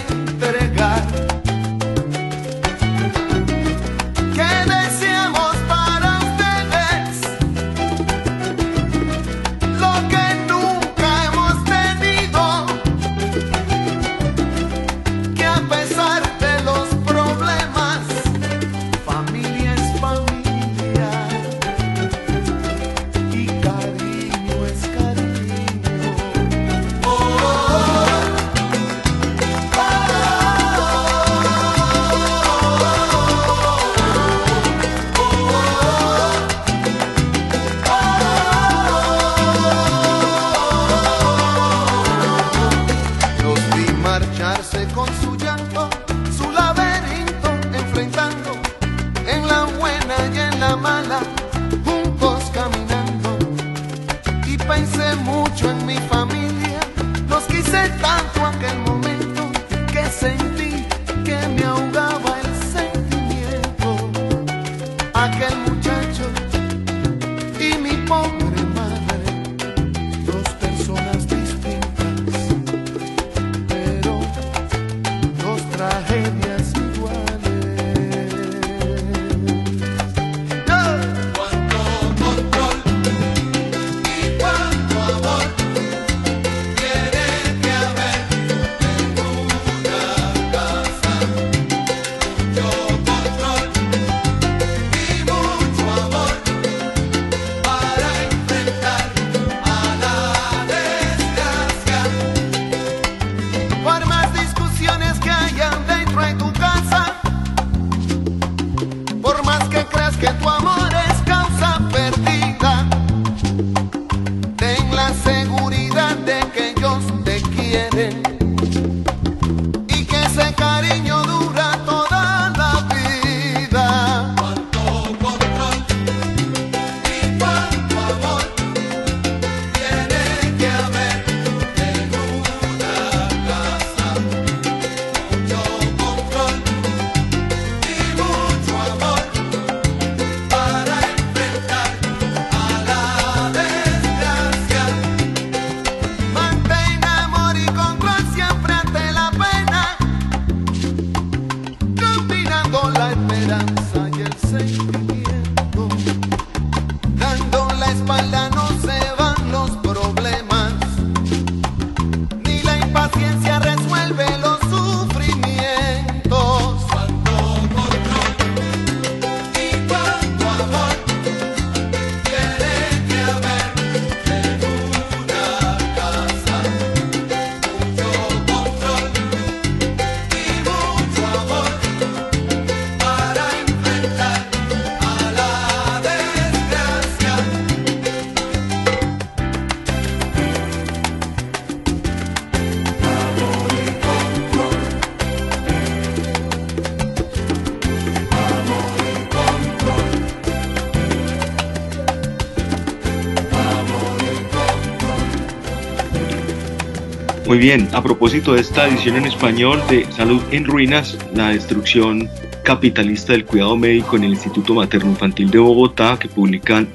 bien, a propósito de esta edición en español de Salud en Ruinas, la destrucción capitalista del cuidado médico en el Instituto Materno Infantil de Bogotá, que publican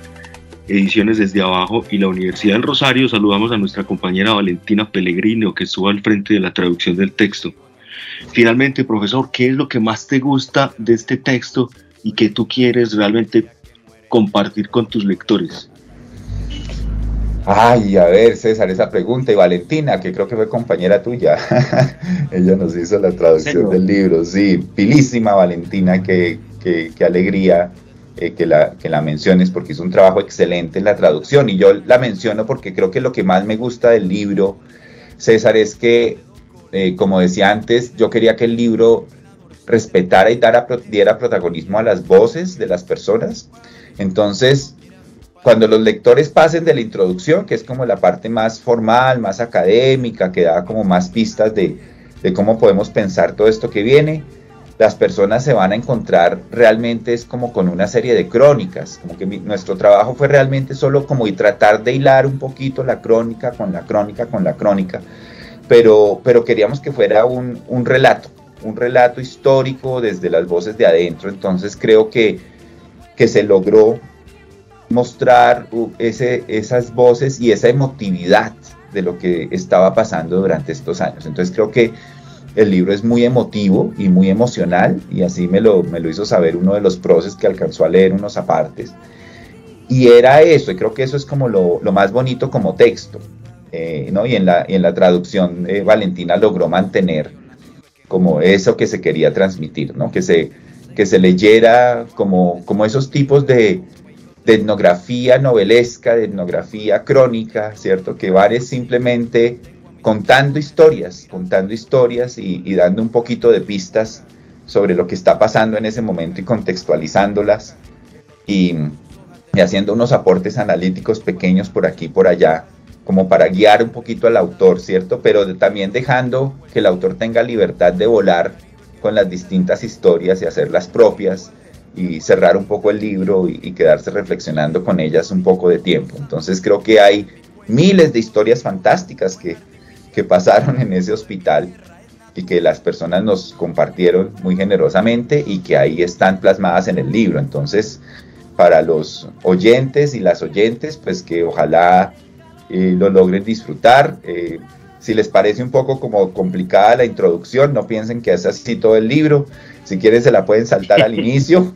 Ediciones desde abajo y la Universidad del Rosario, saludamos a nuestra compañera Valentina Pellegrino, que estuvo al frente de la traducción del texto. Finalmente, profesor, ¿qué es lo que más te gusta de este texto y que tú quieres realmente compartir con tus lectores? Ay, a ver, César, esa pregunta. Y Valentina, que creo que fue compañera tuya, ella nos hizo la traducción del libro. Sí, pilísima Valentina, qué, qué, qué alegría eh, que, la, que la menciones, porque hizo un trabajo excelente en la traducción. Y yo la menciono porque creo que lo que más me gusta del libro, César, es que, eh, como decía antes, yo quería que el libro respetara y dara, diera protagonismo a las voces de las personas. Entonces, cuando los lectores pasen de la introducción, que es como la parte más formal, más académica, que da como más pistas de, de cómo podemos pensar todo esto que viene, las personas se van a encontrar realmente es como con una serie de crónicas, como que mi- nuestro trabajo fue realmente solo como y tratar de hilar un poquito la crónica con la crónica con la crónica, pero, pero queríamos que fuera un, un relato, un relato histórico desde las voces de adentro, entonces creo que, que se logró mostrar ese, esas voces y esa emotividad de lo que estaba pasando durante estos años. Entonces creo que el libro es muy emotivo y muy emocional y así me lo, me lo hizo saber uno de los proces que alcanzó a leer unos apartes. Y era eso, y creo que eso es como lo, lo más bonito como texto. eh, ¿no? y, en la, y en la traducción eh, Valentina logró mantener como eso que se quería transmitir, ¿no? que, se, que se leyera como, como esos tipos de, de etnografía novelesca, de etnografía crónica, ¿cierto? Que van es simplemente contando historias, contando historias y, dando un poquito de pistas sobre lo que está pasando en ese momento y contextualizándolas y, haciendo unos aportes analíticos pequeños por aquí y por allá, como para guiar un poquito al autor, ¿cierto? Pero también dejando que el autor tenga libertad de volar con las distintas historias y hacerlas propias y cerrar un poco el libro y, y quedarse reflexionando con ellas un poco de tiempo. Entonces creo que hay miles de historias fantásticas que, que pasaron en ese hospital y que las personas nos compartieron muy generosamente y que ahí están plasmadas en el libro. Entonces, para los oyentes y las oyentes, pues que ojalá eh, lo logren disfrutar. Eh, si les parece un poco como complicada la introducción, no piensen que es así todo el libro. Si quieren se la pueden saltar al inicio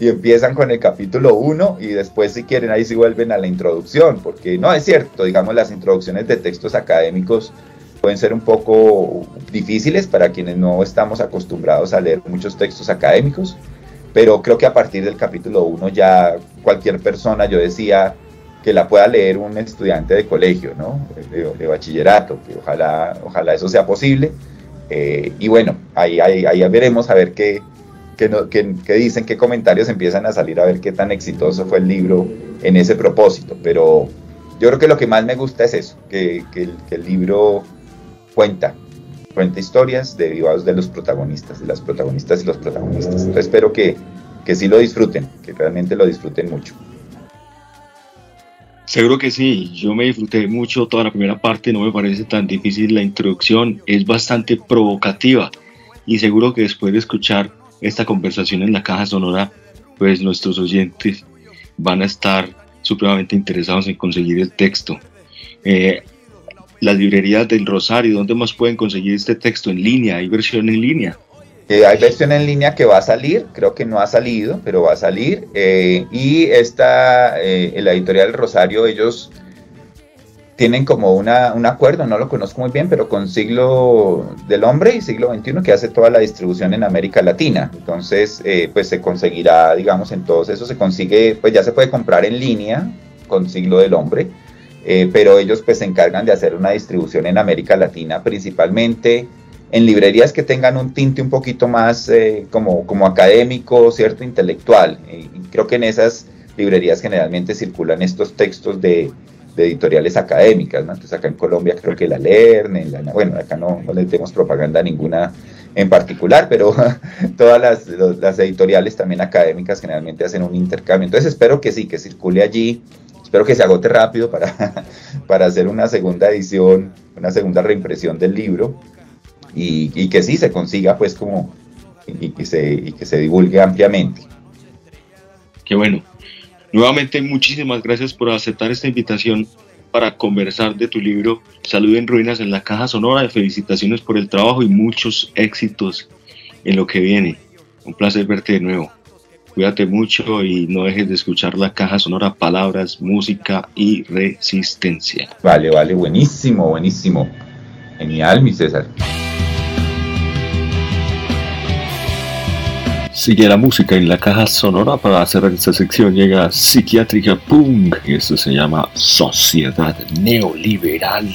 y empiezan con el capítulo 1 y después si quieren ahí sí vuelven a la introducción, porque no es cierto, digamos las introducciones de textos académicos pueden ser un poco difíciles para quienes no estamos acostumbrados a leer muchos textos académicos, pero creo que a partir del capítulo 1 ya cualquier persona, yo decía, que la pueda leer un estudiante de colegio, ¿no? De, de bachillerato, que ojalá, ojalá eso sea posible. Eh, y bueno, ahí, ahí, ahí veremos a ver qué, qué, no- qué- qué dicen, qué comentarios empiezan a salir, a ver qué tan exitoso fue el libro en ese propósito. Pero yo creo que lo que más me gusta es eso, que, que el, que el libro cuenta, cuenta historias derivadas de los protagonistas, de las protagonistas y los protagonistas. Entonces espero que, que sí lo disfruten, que realmente lo disfruten mucho. Seguro que sí, yo me disfruté mucho toda la primera parte, no me parece tan difícil la introducción, es bastante provocativa y seguro que después de escuchar esta conversación en la caja sonora, pues nuestros oyentes van a estar supremamente interesados en conseguir el texto. Eh, las librerías del Rosario, ¿dónde más pueden conseguir este texto? En línea, hay versión en línea. Eh, hay versión en línea que va a salir, creo que no ha salido, pero va a salir. eh, y esta, eh, la editorial Rosario, ellos tienen como una, un acuerdo, no lo conozco muy bien, pero con Siglo del Hombre y Siglo XXI, que hace toda la distribución en América Latina. Entonces, eh, pues se conseguirá, digamos, en todos esos se consigue, pues ya se puede comprar en línea con Siglo del Hombre. eh, pero ellos pues se encargan de hacer una distribución en América Latina, principalmente en librerías que tengan un tinte un poquito más eh, como, como académico, cierto, intelectual. Y creo que en esas librerías generalmente circulan estos textos de, de editoriales académicas, ¿no? Entonces acá en Colombia creo que la Lerne, la, bueno, acá no, no tenemos propaganda ninguna en particular, pero todas las, las, editoriales también académicas generalmente hacen un intercambio. Entonces espero que sí, que circule allí, espero que se agote rápido para, para hacer una segunda edición, una segunda reimpresión del libro y, y que sí se consiga pues como y, y, se, y que se divulgue ampliamente. Qué bueno. Nuevamente, muchísimas gracias por aceptar esta invitación para conversar de tu libro Salud en Ruinas en la Caja Sonora. Felicitaciones por el trabajo y muchos éxitos en lo que viene. Un placer verte de nuevo. Cuídate mucho y no dejes de escuchar la caja sonora, palabras, música y resistencia. Vale, vale, buenísimo, buenísimo. Genial, mi César. Sigue la música en la caja sonora para cerrar esta sección. Llega Psiquiátrica Punk. Y esto se llama Sociedad Neoliberal.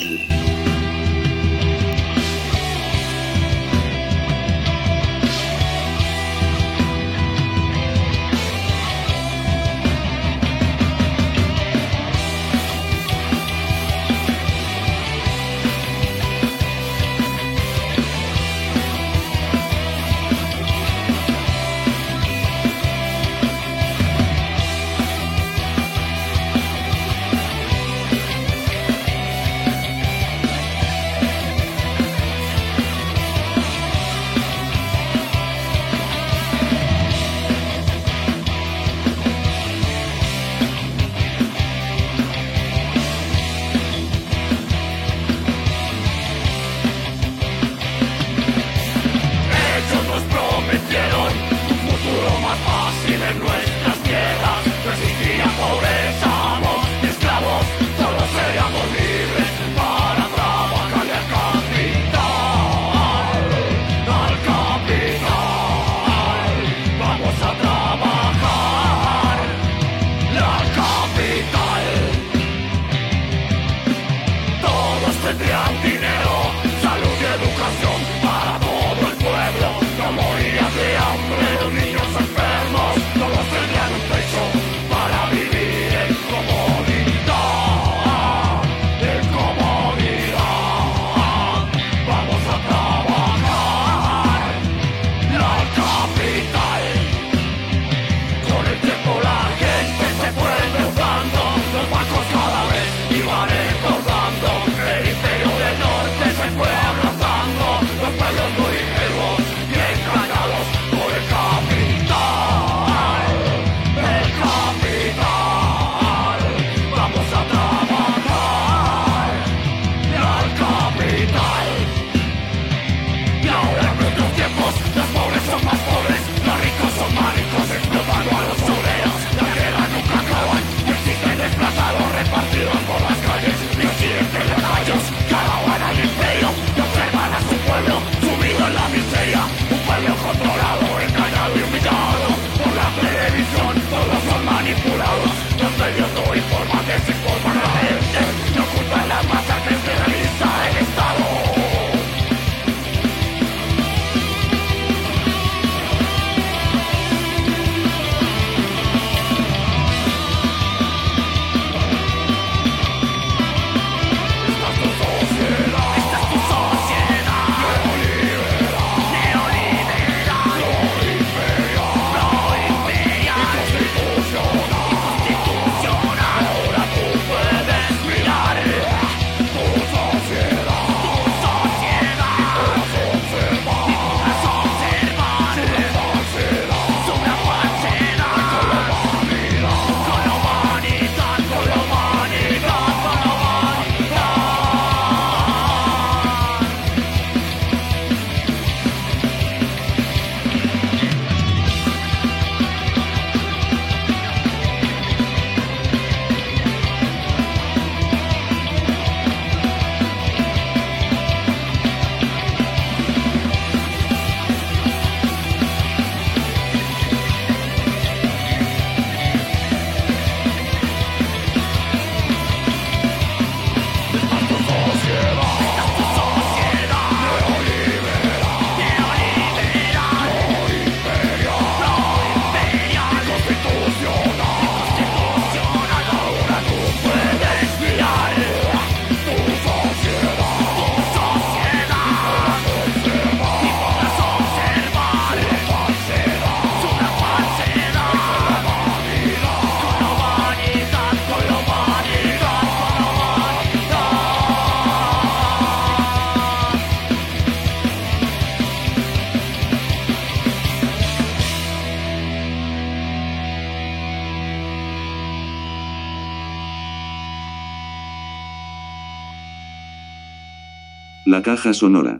Caja sonora.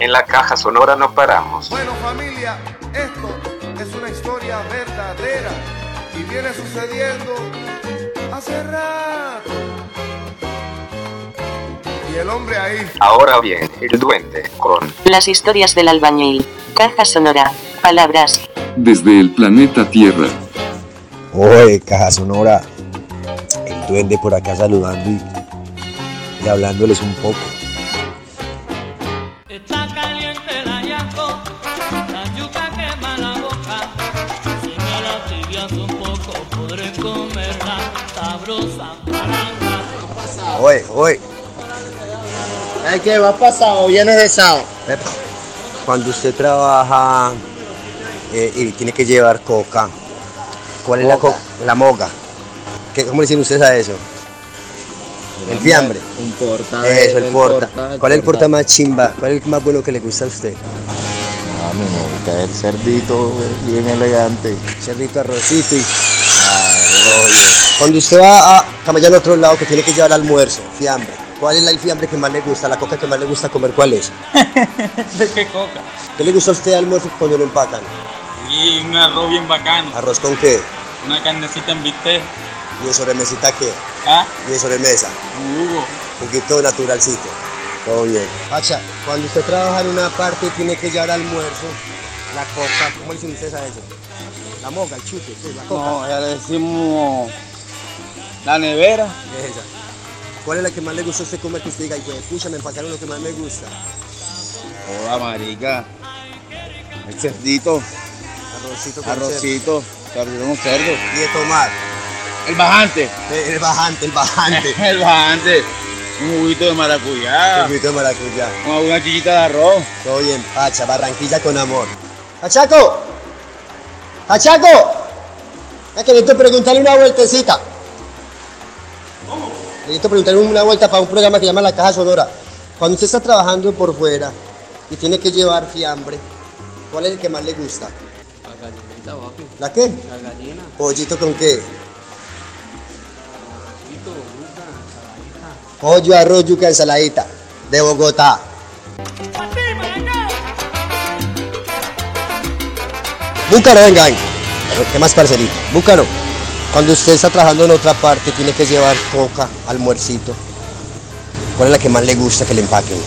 En la caja sonora no paramos. Bueno familia, esto es una historia verdadera y viene sucediendo hace rato. Y el hombre ahí Ahora bien, el duende con Las historias del albañil. Caja sonora. Palabras. Desde el planeta Tierra. Oye, caja sonora. El duende por acá saludando y, y hablándoles un poco. Oye, oye. Ay, ¿qué va pasado? Vienes de sábado. Cuando usted trabaja eh, y tiene que llevar coca, ¿cuál es la coca? La moga. ¿Qué, ¿Cómo le dicen ustedes a eso? El fiambre. Un porta. Eso, el porta. ¿Cuál es el porta más chimba? ¿Cuál es el más bueno que le gusta a usted? A mí me gusta el cerdito, bien elegante. Cerdito, arrocito y... Cuando usted va a camellar al otro lado que tiene que llevar almuerzo, fiambre, ¿cuál es la- el fiambre que más le gusta? ¿La coca que más le gusta comer? ¿Cuál es? ¿De qué coca? ¿Qué le gusta a usted de almuerzo cuando lo empacan? Y un arroz bien bacano. ¿Arroz con qué? Una carnecita en bistec. ¿Y de sobremesita qué? ¿Ah? ¿Y de sobremesa? Hugo. Juguito naturalcito. Todo bien. Pacha, cuando usted trabaja en una parte y tiene que llevar almuerzo, la coca, ¿cómo le dicen ustedes a eso? La moga, el chute, sí, la coca. No, ya le decimos la nevera. Esa. ¿Cuál es la que más le gusta a usted comer que usted diga, de pucha, me empacaron lo que más me gusta? Hola, marica. El cerdito. Arrocito con Arrocito. Con cerdo. cerdo. Y de tomar. El bajante. El bajante, el bajante. El bajante. Un juguito de maracuyá. Un juguito de maracuyá. Una, una chichita de arroz. Todo bien, Pacha, Barranquilla con amor. ¡Pachaco! ¡Pachaco! Es que necesito preguntarle una vueltecita. Necesito preguntarle una vuelta para un programa que se llama La Caja Sonora. Cuando usted está trabajando por fuera y tiene que llevar fiambre, ¿cuál es el que más le gusta? La gallinita, papi. ¿La qué? La gallina. ¿Pollito con qué? Pollo, arroz, yuca, ensaladita. De Bogotá. Búcaro, venga, venga. ¿Qué más, parcelito? Búcaro. Cuando usted está trabajando en otra parte, tiene que llevar coca, almuercito. ¿Cuál es la que más le gusta que le empaquen?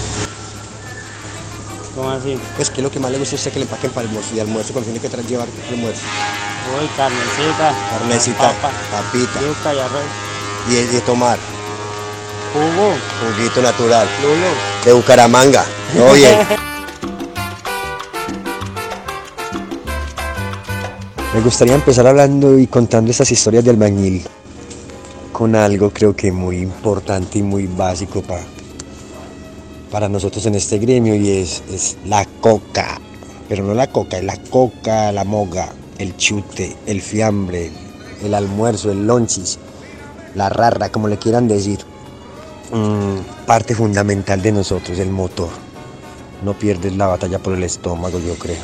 ¿Cómo así? Pues, ¿qué es lo que más le gusta a usted que le empaquen para almuerzo? Y almuerzo cuando tiene que llevar almuerzo. Uy, carnecita. Carnecita, Papa. papita. Yuca y arroz. Y el de tomar. Jugo. Juguito natural. Lulo. De Bucaramanga. Todo bien. Me gustaría empezar hablando y contando estas historias de albañil con algo creo que muy importante y muy básico pa- para nosotros en este gremio y es, es la coca. Pero no la coca, es la coca, la moga, el chute, el fiambre, el almuerzo, el lonchis, la rarra, como le quieran decir. Mm, parte fundamental de nosotros, el motor. No pierdes la batalla por el estómago, yo creo.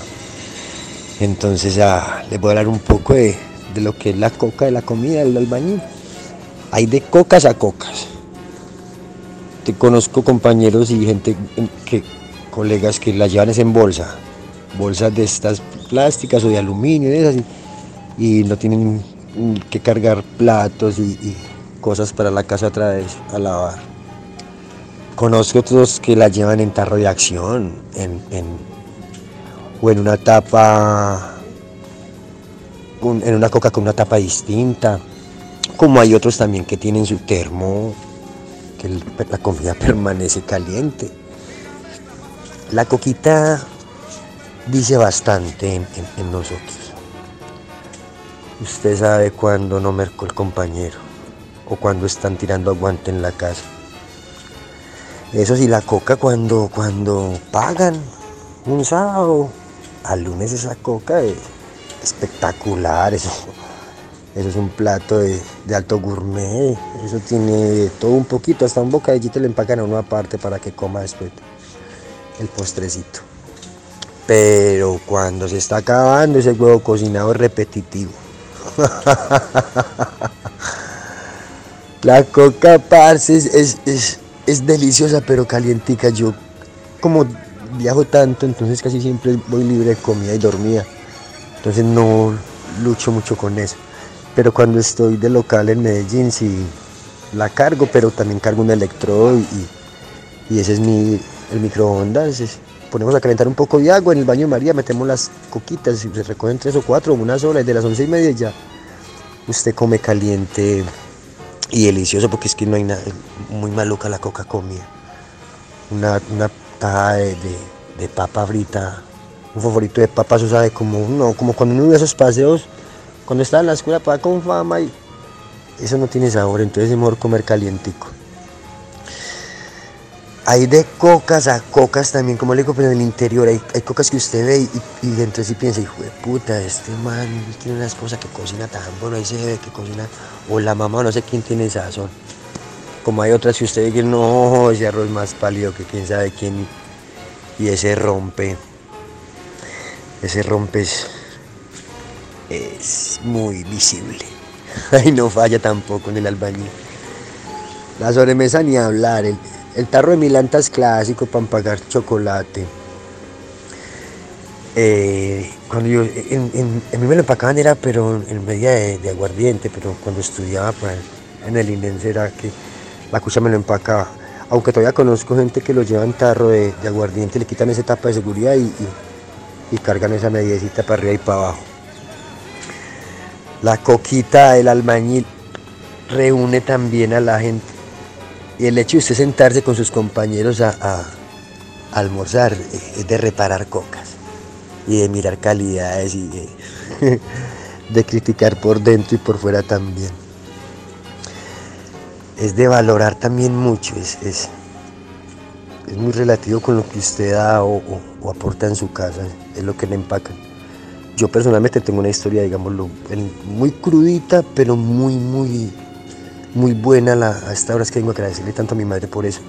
Entonces ah, les voy a hablar un poco de, lo que es la coca de la comida del albañil. Hay de cocas a cocas. Te conozco compañeros y gente colegas que la llevan es en bolsa, bolsas de estas plásticas o de aluminio de esas, y, y no tienen mm, que cargar platos y, y cosas para la casa otra vez a lavar. Conozco otros que la llevan en tarro de acción, en, o en una tapa, en una coca con una tapa distinta, como hay otros también que tienen su termo, que la comida permanece caliente. La coquita dice bastante en, en- nosotros. Usted sabe cuando no mercó el compañero o cuando están tirando aguante en la casa. Eso sí, la coca cuando, cuando pagan un sábado, al lunes esa coca es espectacular, eso, eso es un plato de, de alto gourmet, eso tiene todo un poquito, hasta un bocadillito le empacan a uno aparte para que coma después el postrecito. Pero cuando se está acabando ese huevo cocinado es repetitivo. La coca, parce, es- es- es deliciosa pero calientica. Yo como viajo tanto, entonces casi siempre voy libre de comida y dormida. Entonces no lucho mucho con eso. Pero cuando estoy de local en Medellín sí la cargo, pero también cargo un electrodo y, y ese es mi el microondas. es- ponemos a calentar un poco de agua en el baño de María, metemos las coquitas, se recogen tres o cuatro una sola, y de las once y media ya usted come caliente y delicioso porque es que no hay nada, muy maluca la coca comida. Una, una taja de, de- papa frita, un favorito de papa, eso sabe como, no, como cuando uno ve esos paseos, cuando está en la escuela para con fama y eso no tiene sabor, entonces es mejor comer calientico. Hay de cocas a cocas también, como le digo, pero en el interior hay, cocas que usted ve y, dentro sí piensa, hijo de puta, este man tiene una esposa que cocina tan bueno, ahí se ve que cocina, o la mamá, no sé quién tiene sazón. Como hay otras que usted ve que no, ese arroz más pálido que quién sabe quién, y ese rompe, ese rompe es, es muy visible. Ahí no falla tampoco en el albañil. La sobremesa ni hablar, el, el tarro de Milanta es clásico para empacar chocolate. Eh, cuando yo, en, en- en mí me lo empacaban era pero en medida de, aguardiente, pero cuando estudiaba pues, en el Indense era que la cucha me lo empacaba. Aunque todavía conozco gente que lo lleva en tarro de, aguardiente, le quitan esa tapa de seguridad y, y- y cargan esa mediecita para arriba y para abajo. La coquita del albañil reúne también a la gente. Y el hecho de usted sentarse con sus compañeros a, almorzar eh, es de reparar cocas y de mirar calidades y de, criticar por dentro y por fuera también. Es de valorar también mucho, es, es, muy relativo con lo que usted da o, aporta en su casa, es lo que le empacan. Yo personalmente tengo una historia, digámoslo, muy crudita, pero muy, muy, muy buena la- a esta hora es que vengo a agradecerle tanto a mi madre por eso.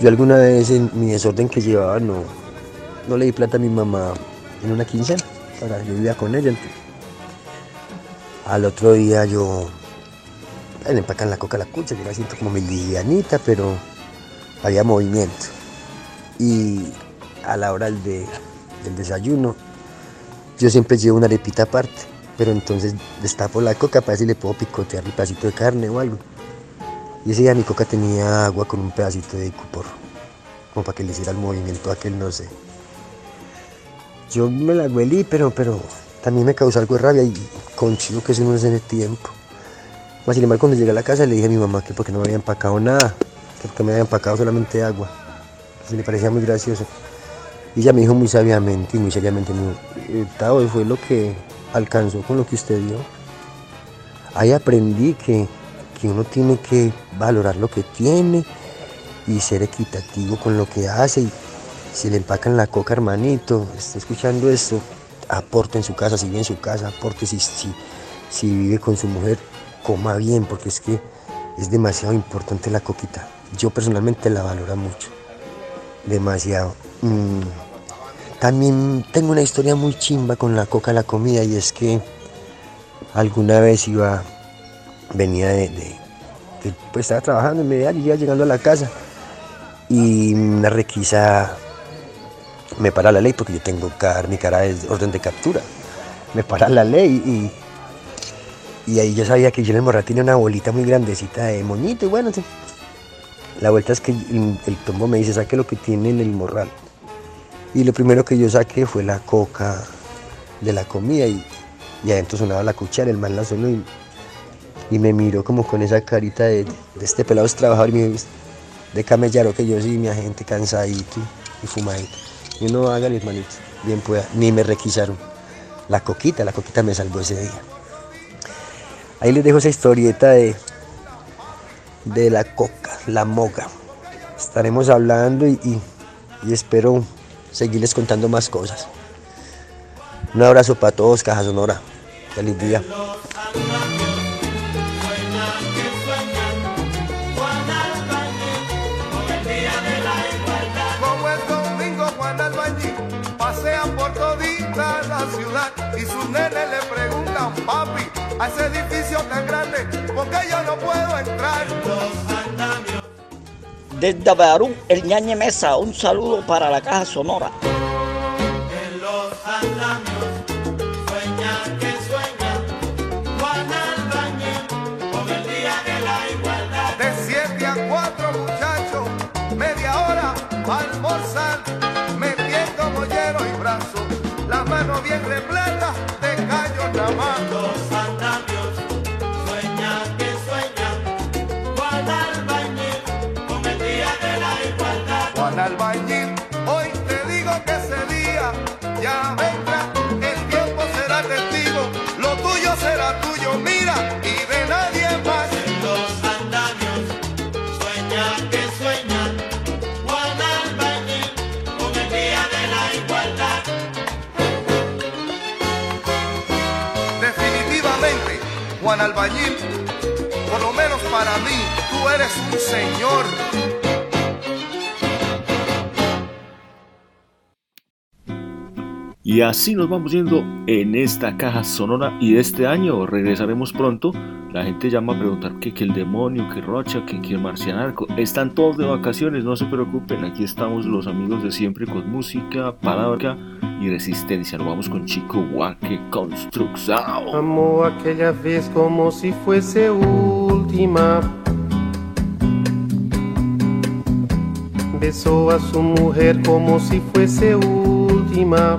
Yo alguna vez en mi desorden que llevaba no, no le di plata a mi mamá en una quincena, para yo vivía con ella. Al otro día yo le empacan la coca a la cucha, yo la siento como mi livianita, pero había movimiento. Y a la hora del, de- del desayuno, yo siempre llevo una arepita aparte, pero entonces destapo la coca para ver si le puedo picotear un pedacito de carne o algo. Y ese día mi coca tenía agua con un pedacito de cupor, como para que le hiciera el movimiento aquel, no sé. Yo me la huelí, pero, pero también me causó algo de rabia y conchido que eso no es en el tiempo. Más sin embargo, cuando llegué a la casa le dije a mi mamá que porque no me había empacado nada, que porque me había empacado solamente agua. Se le parecía muy gracioso. Y ella me dijo muy sabiamente y muy seriamente, me dijo, "Eh, fue lo que alcanzó con lo que usted dio. Ahí aprendí que, que uno tiene que valorar lo que tiene y ser equitativo con lo que hace. Y si le empacan la coca, hermanito, está escuchando esto, aporte en su casa, si vive en su casa, aporte si, si, si vive con su mujer, coma bien, porque es que es demasiado importante la coquita. Yo personalmente la valoro mucho, demasiado. Mm, También tengo una historia muy chimba con la coca, la comida, y es que alguna vez iba, venía de, pues estaba trabajando en Medellín y iba llegando a la casa y una requisa me para la ley porque yo tengo car- mi cara es orden de captura. Me para la ley y, y ahí yo sabía que yo en el morral tenía una bolita muy grandecita de moñito y bueno, la vuelta es que el, el me dice saque lo que tiene en el morral. Y lo primero que yo saqué fue la coca de la comida y, adentro sonaba la cuchara, el man la sonó y, me miró como con esa carita de, este pelado es trabajador y me dijo, de camellaro que yo sí, mi agente cansadito y, fumadito. Y no hagan hermanito, bien pueda, ni me requisaron. La coquita, la coquita me salvó ese día. Ahí les dejo esa historieta de, de la coca, la moga. Estaremos hablando y espero seguirles contando más cosas. Un abrazo para todos, Caja Sonora. Feliz día. Como el domingo Juan Albañil pasea por todita la ciudad y sus nenes le preguntan, papi, a ese edificio tan grande, ¿por qué yo no puedo entrar? Desde Barú, el ñañe Mesa, un saludo para la caja sonora. Sueña que sueña Juan Albañil con el día de la igualdad. De 7 a 4 muchachos, media hora para almorzar, metiendo mollero y brazo, la mano bien repleta de callos nada Albañil, por lo menos para mí, tú eres un señor. Y así nos vamos yendo en esta caja sonora y este año regresaremos pronto. La gente llama a preguntar que, que el demonio, que Rocha, que, que el marcianarco. Están todos de vacaciones, no se preocupen. Aquí estamos los amigos de siempre con música, palabra y resistencia. Nos vamos con Chico Huaque Construxao. Amó aquella vez como si fuese última. Besó a su mujer como si fuese última.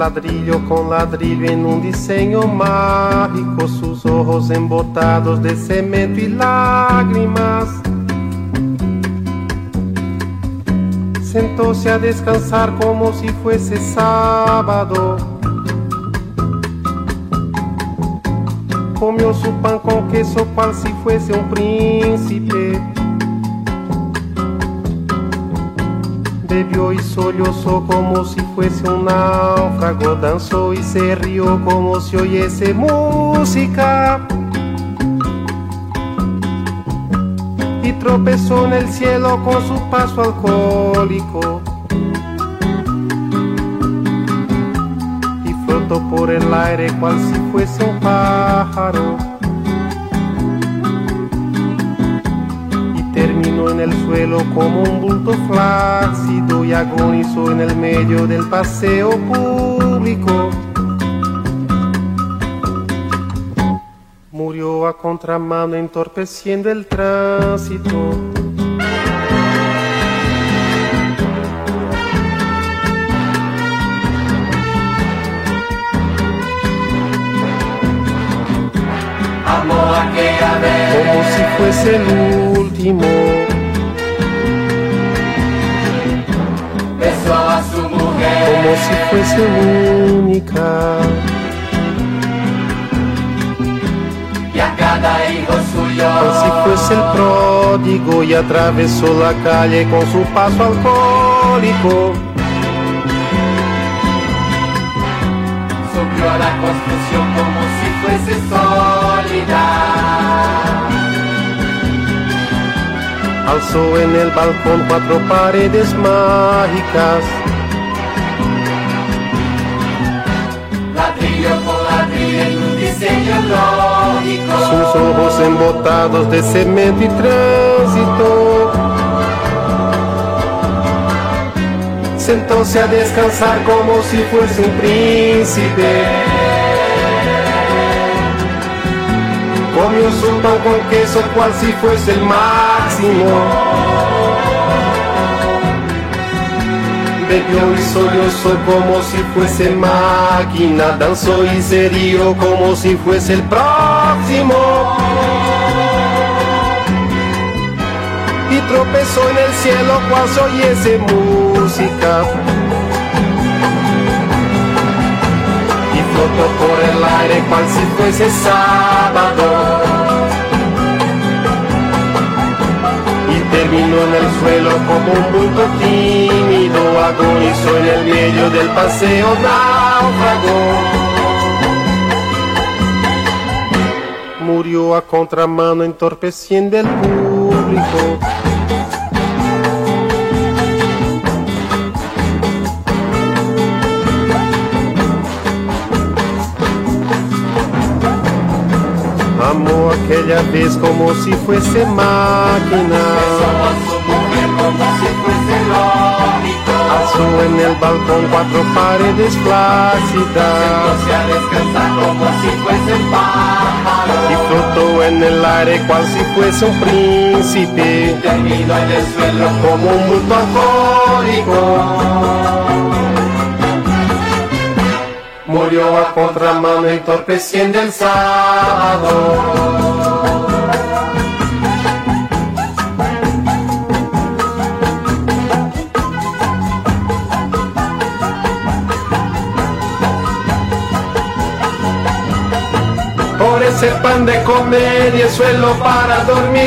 Ladrillo con ladrillo en un diseño mágico, sus ojos embotados de cemento y lágrimas. Sentóse a descansar como si fuese sábado. Comió su pan con queso cual si fuese un príncipe. Bebió y sollozó como si fuese un náufrago. Danzó y se rió como si oyese música. Y tropezó en el cielo con su paso alcohólico. Y flotó por el aire cual si fuese un pájaro. Terminó en el suelo como un bulto flácido y agonizó en el medio del paseo público. Murió a contramano entorpeciendo el tránsito. Amó aquella vez como si fuese el último. besó a su mujer Como si fuese única. y a cada hijo suyo. Como si fuese el pródigo y atravesó la calle con su paso alcohólico. Subió a la construcción como si fuese sólida. Alzó en el balcón cuatro paredes mágicas. Ladrillo por ladrillo en un diseño lógico. Sus ojos embotados de cemento y tránsito. Sentóse a descansar como si fuese un príncipe. Comió su pan con queso cual si fuese el máximo. Bebió y sollozó como si fuese máquina. Danzó y se rió como si fuese el próximo. Y tropezó en el cielo cual se oyese música. Flotó por el aire cual si fuese sábado. Y terminó en el suelo como un bulto tímido, agonizó en el medio del paseo náufrago. Murió a contramano entorpeciendo el público. Amó aquella vez como si fuese máquina. Alzó en el balcón cuatro paredes flácidas. Y flotó en el aire cual si fuese un príncipe. Terminó en el suelo como un bulto alcohólico. Murió a contramano entorpeciendo el sábado. Por ese pan de comer y el suelo para dormir.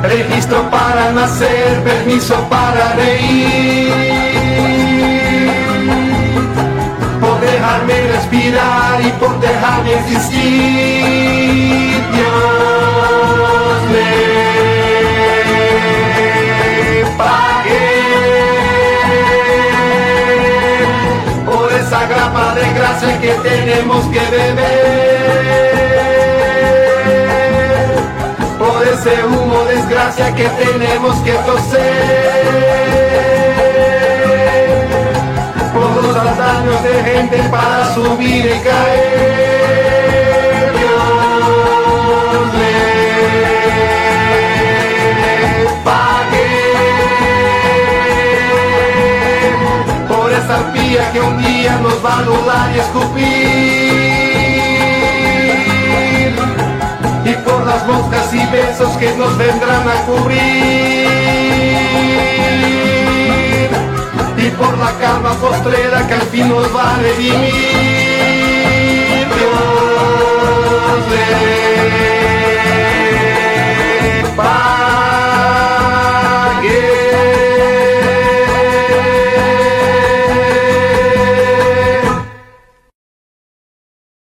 Registro para nacer, permiso para reír. Dejarme respirar y por dejarme existir. Dios me pague por esa grapa de grasa que tenemos que beber, por ese humo desgracia que tenemos que toser, los daños de gente para subir y caer. Dios le pague. Por esa arpía que un día nos va a anular y escupir. Y por las moscas y besos que nos vendrán a cubrir y por la calma postrera que al fin nos va a redimir